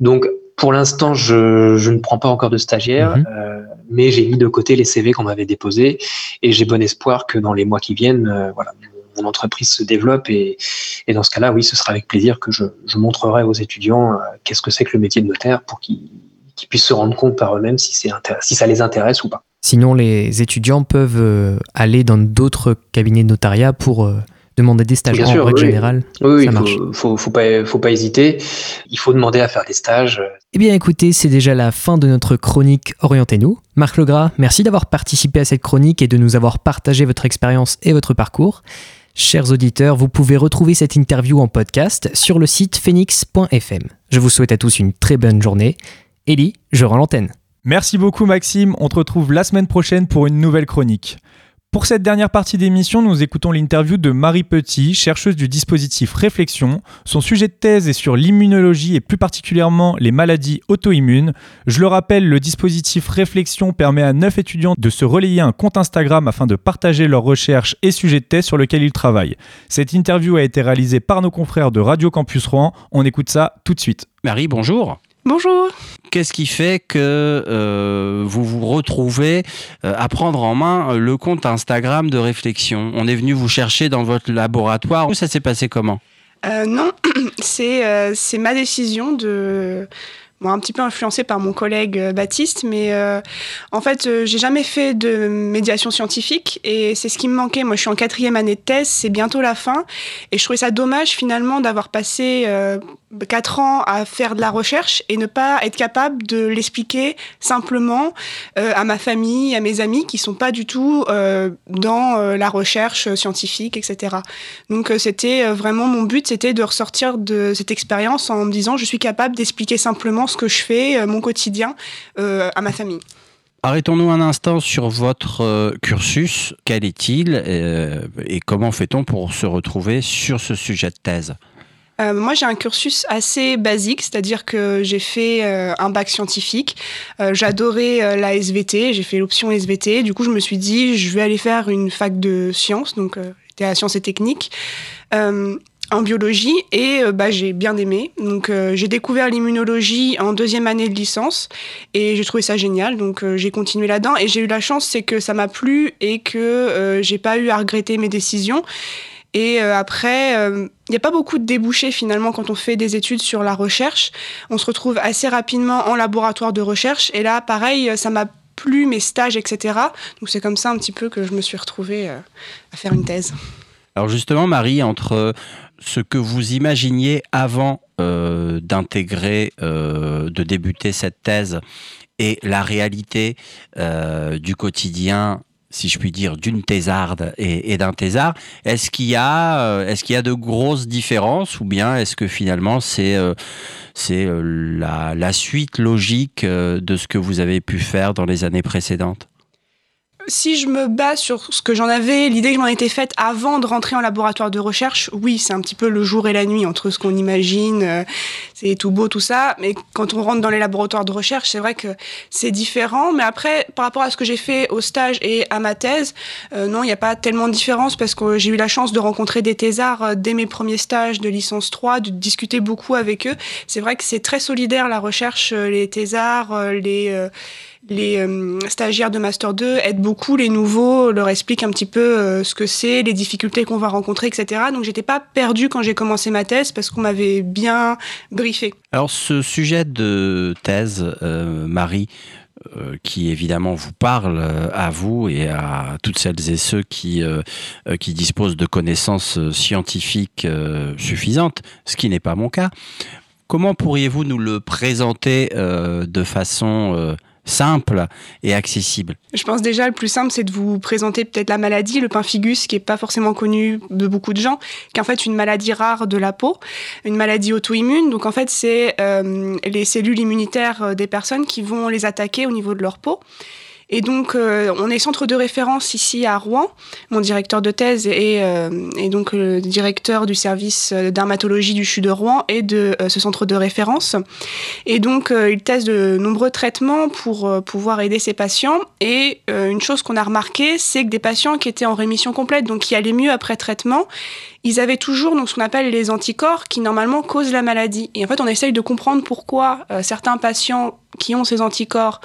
donc pour l'instant je, je ne prends pas encore de stagiaire, Mhm. Mais j'ai mis de côté les CV qu'on m'avait déposés et j'ai bon espoir que dans les mois qui viennent, euh, voilà mon entreprise se développe et, dans ce cas-là, oui, ce sera avec plaisir que je, montrerai aux étudiants euh, qu'est-ce que c'est que le métier de notaire pour qu'ils puissent se rendre compte par eux-mêmes si, si ça les intéresse ou pas. Sinon, les étudiants peuvent euh, aller dans d'autres cabinets de notariat pour demander des stages Bien en sûr, règle oui. générale. Oui, oui, ça il marche. faut, faut, faut pas, faut pas hésiter. Il faut demander à faire des stages. Eh bien écoutez, c'est déjà la fin de notre chronique Orientez-nous. Marc Legras, merci d'avoir participé à cette chronique et de nous avoir partagé votre expérience et votre parcours. Chers auditeurs, vous pouvez retrouver cette interview en podcast sur le site phoenix.fm. Je vous souhaite à tous une très bonne journée. Ellie, je rends l'antenne. Merci beaucoup Maxime, on te retrouve la semaine prochaine pour une nouvelle chronique. Pour cette dernière partie d'émission, nous écoutons l'interview de Marie Petit, chercheuse du dispositif Réflexion. Son sujet de thèse est sur l'immunologie et plus particulièrement les maladies auto-immunes. Je le rappelle, le dispositif Réflexion permet à 9 étudiants de se relayer un compte Instagram afin de partager leurs recherches et sujets de thèse sur lesquels ils travaillent. Cette interview a été réalisée par nos confrères de Radio Campus Rouen. On écoute ça tout de suite. Marie, bonjour. Bonjour. Qu'est-ce qui fait que euh, vous vous retrouvez euh, à prendre en main le compte Instagram de réflexion? On est venu vous chercher dans votre laboratoire. Ça s'est passé comment? Euh, non, <clears throat> c'est euh, c'est ma décision de. Un petit peu influencée par mon collègue euh, Baptiste, mais euh, en fait, euh, j'ai jamais fait de médiation scientifique et c'est ce qui me manquait. Moi, je suis en quatrième année de thèse, c'est bientôt la fin, et je trouvais ça dommage finalement d'avoir passé euh, quatre ans à faire de la recherche et ne pas être capable de l'expliquer simplement à ma famille, à mes amis qui sont pas du tout dans la recherche scientifique, etc. Donc c'était vraiment mon but, c'était de ressortir de cette expérience en me disant je suis capable d'expliquer simplement ce que je fais, euh, mon quotidien, euh, à ma famille. Arrêtons-nous un instant sur votre euh, cursus. Quel est-il et comment fait-on pour se retrouver sur ce sujet de thèse? Euh, moi, j'ai un cursus assez basique, c'est-à-dire que j'ai fait euh, un bac scientifique. Euh, J'adorais la SVT, j'ai fait l'option SVT. Du coup, je me suis dit, je vais aller faire une fac de sciences, donc j'étais à sciences et techniques, en biologie, et euh, bah, j'ai bien aimé. Donc, euh, j'ai découvert l'immunologie en deuxième année de licence, et j'ai trouvé ça génial. Donc, euh, j'ai continué là-dedans, et j'ai eu la chance, c'est que ça m'a plu et que euh, j'ai pas eu à regretter mes décisions. Et après, il n'y a pas beaucoup de débouchés finalement quand on fait des études sur la recherche. On se retrouve assez rapidement en laboratoire de recherche. Et là, pareil, ça m'a plu, mes stages, etc. Donc c'est comme ça un petit peu que je me suis retrouvée à faire une thèse. Alors justement, Marie, entre ce que vous imaginiez avant euh, d'intégrer, euh, de débuter cette thèse, et la réalité euh, du quotidien si je puis dire, d'une thésarde et, d'un thésard. Est-ce qu'il y a, qu'il y a de grosses différences ou bien est-ce que finalement c'est la, suite logique de ce que vous avez pu faire dans les années précédentes? Si je me base sur ce que j'en avais, l'idée que j'en étais faite avant de rentrer en laboratoire de recherche, oui, c'est un petit peu le jour et la nuit entre ce qu'on imagine, euh, c'est tout beau, tout ça. Mais quand on rentre dans les laboratoires de recherche, c'est vrai que c'est différent. Mais après, par rapport à ce que j'ai fait au stage et à ma thèse, euh, non, il n'y a pas tellement de différence parce que j'ai eu la chance de rencontrer des thésards euh, dès mes premiers stages de licence 3, de discuter beaucoup avec eux. C'est vrai que c'est très solidaire la recherche, les thésards, les les euh, stagiaires de Master 2 aident beaucoup les nouveaux, leur expliquent un petit peu euh, ce que c'est, les difficultés qu'on va rencontrer, etc. Donc j'étais pas perdue quand j'ai commencé ma thèse parce qu'on m'avait bien briefé. Alors ce sujet de thèse, euh, Marie, qui évidemment vous parle à vous et à toutes celles et ceux qui, qui disposent de connaissances scientifiques suffisantes, ce qui n'est pas mon cas. Comment pourriez-vous nous le présenter de façon simple et accessible Je pense déjà le plus simple, c'est de vous présenter peut-être la maladie, le pemphigus, qui est pas forcément connu de beaucoup de gens, qui est en fait une maladie rare de la peau, une maladie auto-immune. Donc en fait, c'est euh, les cellules immunitaires euh, des personnes qui vont les attaquer au niveau de leur peau. Et donc, euh, on est centre de référence ici à Rouen. Mon directeur de thèse est, euh, donc le directeur du service dermatologie du CHU de Rouen et de euh, ce centre de référence. Et donc, il teste de nombreux traitements pour pouvoir aider ces patients. Et une chose qu'on a remarqué, c'est que des patients qui étaient en rémission complète, donc qui allaient mieux après traitement, ils avaient toujours donc, ce qu'on appelle les anticorps qui normalement causent la maladie. Et en fait, on essaye de comprendre pourquoi certains patients qui ont ces anticorps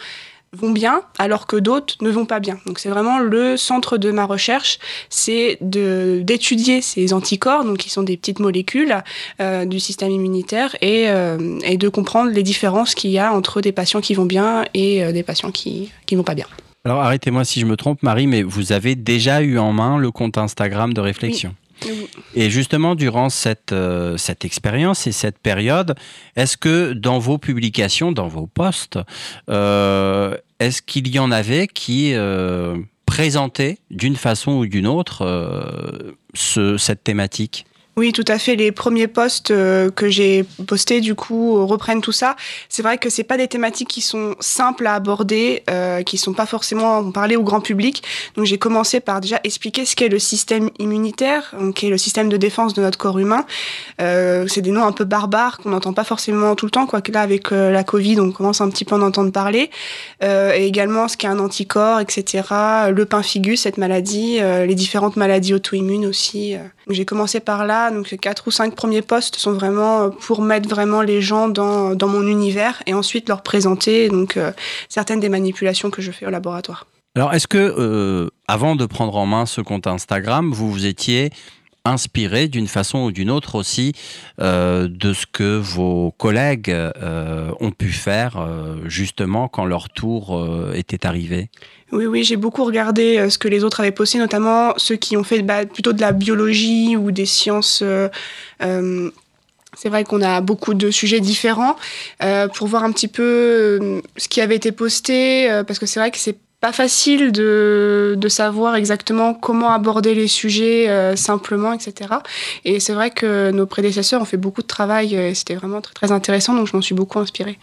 vont bien alors que d'autres ne vont pas bien. Donc c'est vraiment le centre de ma recherche, c'est d'étudier ces anticorps, donc qui sont des petites molécules euh, du système immunitaire, et, euh, et, de comprendre les différences qu'il y a entre des patients qui vont bien et euh, des patients qui ne vont pas bien. Alors arrêtez-moi si je me trompe Marie, mais vous avez déjà eu en main le compte Instagram de réflexion. Et justement, durant cette, euh, cette expérience et cette période, est-ce que dans vos publications, dans vos posts, euh, est-ce qu'il y en avait qui euh, présentaient d'une façon ou d'une autre ce, cette thématique? Oui, tout à fait. Les premiers posts euh, que j'ai postés, du coup, reprennent tout ça. C'est vrai que c'est pas des thématiques qui sont simples à aborder, euh, qui sont pas forcément parlées au grand public. Donc, j'ai commencé par déjà expliquer ce qu'est le système immunitaire, qui est le système de défense de notre corps humain. Euh, c'est des noms un peu barbares qu'on n'entend pas forcément tout le temps, quoique là, avec euh, la Covid, on commence un petit peu à en entendre parler. Euh, et également ce qu'est un anticorps, etc. Le pemphigus, cette maladie, les différentes maladies auto-immunes aussi. J'ai commencé par là, donc les quatre ou cinq premiers postes sont vraiment euh, pour mettre vraiment les gens dans, mon univers et ensuite leur présenter donc euh, certaines des manipulations que je fais au laboratoire. Alors est-ce que euh, avant de prendre en main ce compte Instagram, vous vous étiez inspiré d'une façon ou d'une autre aussi euh, de ce que vos collègues euh, ont pu faire euh, justement quand leur tour était arrivé? Oui, oui, j'ai beaucoup regardé ce que les autres avaient posté, notamment ceux qui ont fait bah, plutôt de la biologie ou des sciences. c'est vrai qu'on a beaucoup de sujets différents pour voir un petit peu ce qui avait été posté, parce que c'est vrai que c'est pas facile de, de, savoir exactement comment aborder les sujets euh, simplement, etc. Et c'est vrai que nos prédécesseurs ont fait beaucoup de travail et c'était vraiment très, très intéressant, donc je m'en suis beaucoup inspirée.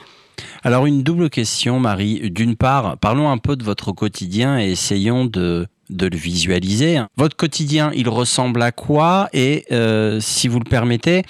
Alors une double question, Marie. D'une part, parlons un peu de votre quotidien et essayons de, de le visualiser. Votre quotidien, il ressemble à quoi? Et euh, si vous le permettez,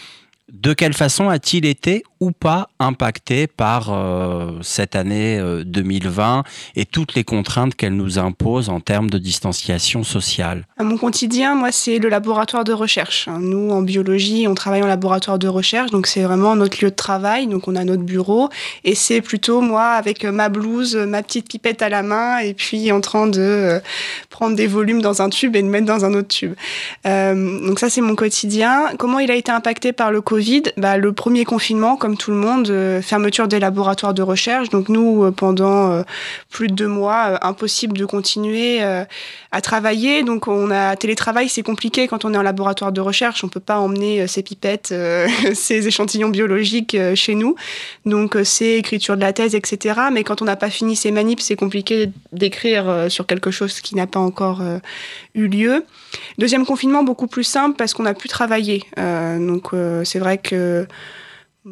de quelle façon a-t-il été ou pas impacté par euh, cette année 2020 euh, et toutes les contraintes qu'elle nous impose en termes de distanciation sociale? Mon quotidien, moi, c'est le laboratoire de recherche. Nous, en biologie, on travaille en laboratoire de recherche, donc c'est vraiment notre lieu de travail, donc on a notre bureau, et c'est plutôt moi avec ma blouse, ma petite pipette à la main, et puis en train de euh, prendre des volumes dans un tube et de mettre dans un autre tube. donc ça, c'est mon quotidien. Comment il a été impacté par le Covid? Bah, le premier confinement, comme tout le monde, euh, fermeture des laboratoires de recherche. Donc nous, euh, pendant euh, plus de deux mois, impossible de continuer à travailler. Donc on a télétravail, c'est compliqué quand on est en laboratoire de recherche. On peut pas emmener ses pipettes, <laughs> ses échantillons biologiques chez nous. Donc c'est écriture de la thèse, etc. Mais quand on n'a pas fini ses manips, c'est compliqué d'écrire sur quelque chose qui n'a pas encore eu lieu. Deuxième confinement, beaucoup plus simple parce qu'on a pu travailler. donc c'est vrai que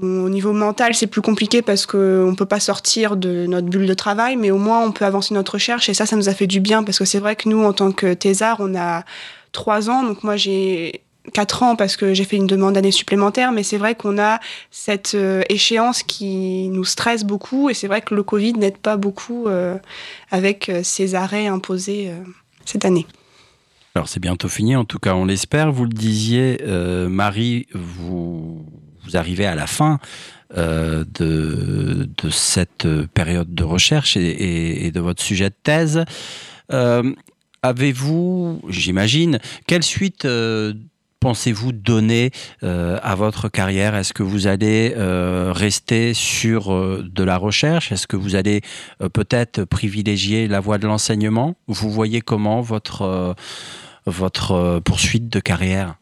Au niveau mental, c'est plus compliqué parce qu'on ne peut pas sortir de notre bulle de travail, mais au moins on peut avancer notre recherche et ça, ça nous a fait du bien parce que c'est vrai que nous, en tant que thésard, on a trois ans, donc moi j'ai quatre ans parce que j'ai fait une demande d'année supplémentaire, mais c'est vrai qu'on a cette euh, échéance qui nous stresse beaucoup et c'est vrai que le Covid n'aide pas beaucoup euh, avec euh, ces arrêts imposés cette année. Alors c'est bientôt fini, en tout cas on l'espère. Vous le disiez, Marie, vous, vous arrivez à la fin euh, de, cette période de recherche et, de votre sujet de thèse. Euh, Avez-vous, j'imagine, quelle suite euh, pensez-vous donner à votre carrière? Est-ce que vous allez rester sur de la recherche? Est-ce que vous allez peut-être privilégier la voie de l'enseignement? Vous voyez comment votre, poursuite de carrière?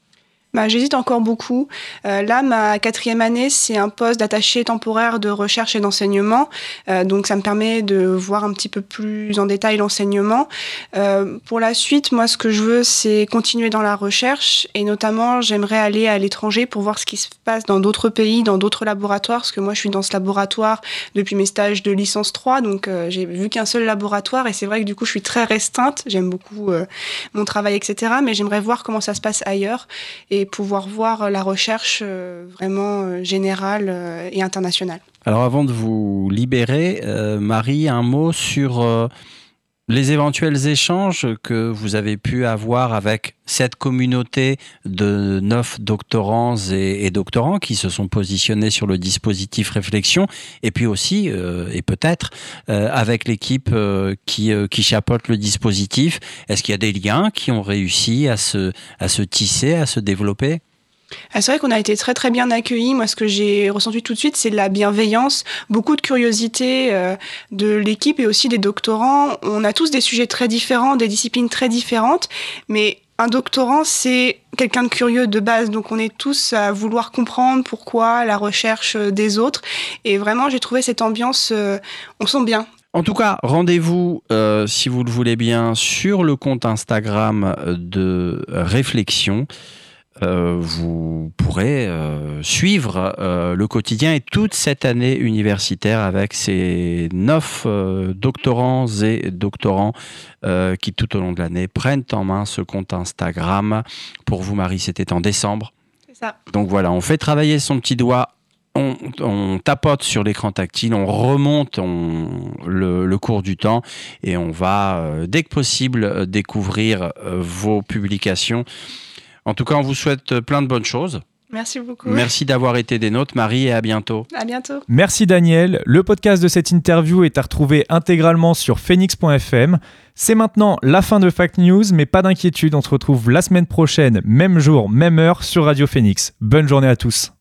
Bah, J'hésite encore beaucoup. Euh, là, ma quatrième année, c'est un poste d'attaché temporaire de recherche et d'enseignement. Euh, donc, ça me permet de voir un petit peu plus en détail l'enseignement. Euh, pour la suite, moi, ce que je veux, c'est continuer dans la recherche. Et notamment, j'aimerais aller à l'étranger pour voir ce qui se passe dans d'autres pays, dans d'autres laboratoires. Parce que moi, je suis dans ce laboratoire depuis mes stages de licence 3. Donc, j'ai vu qu'un seul laboratoire. Et c'est vrai que du coup, je suis très restreinte. J'aime beaucoup mon travail, etc. Mais j'aimerais voir comment ça se passe ailleurs. Pouvoir voir la recherche euh, vraiment euh, générale euh, et internationale. Alors avant de vous libérer, Marie, un mot sur les éventuels échanges que vous avez pu avoir avec cette communauté de neuf doctorants et, doctorants qui se sont positionnés sur le dispositif réflexion, et puis aussi, euh, et peut-être, euh, avec l'équipe euh, qui, qui chapeaute le dispositif. Est-ce qu'il y a des liens qui ont réussi à se tisser, à se développer? Ah, c'est vrai qu'on a été très très bien accueillis. Moi, ce que j'ai ressenti tout de suite, c'est de la bienveillance, beaucoup de curiosité euh, de l'équipe et aussi des doctorants. On a tous des sujets très différents, des disciplines très différentes, mais un doctorant, c'est quelqu'un de curieux de base, donc on est tous à vouloir comprendre pourquoi la recherche des autres. Et vraiment, j'ai trouvé cette ambiance, euh, on sent bien. En tout cas, rendez-vous, euh, si vous le voulez bien, sur le compte Instagram de Réflexion. Euh, vous pourrez euh, suivre euh, le quotidien et toute cette année universitaire avec ces neuf doctorants et doctorants qui tout au long de l'année prennent en main ce compte Instagram. Pour vous, Marie, c'était en décembre. C'est ça. Donc voilà, on fait travailler son petit doigt on, on, tapote sur l'écran tactile, on remonte on, le, le, cours du temps et on va, dès que possible, découvrir vos publications. En tout cas, on vous souhaite plein de bonnes choses. Merci beaucoup. Merci d'avoir été des nôtres, Marie, et à bientôt. À bientôt. Merci Daniel. Le podcast de cette interview est à retrouver intégralement sur phoenix.fm. C'est maintenant la fin de Fact News, mais pas d'inquiétude, on se retrouve la semaine prochaine, même jour, même heure, sur Radio Phoenix. Bonne journée à tous.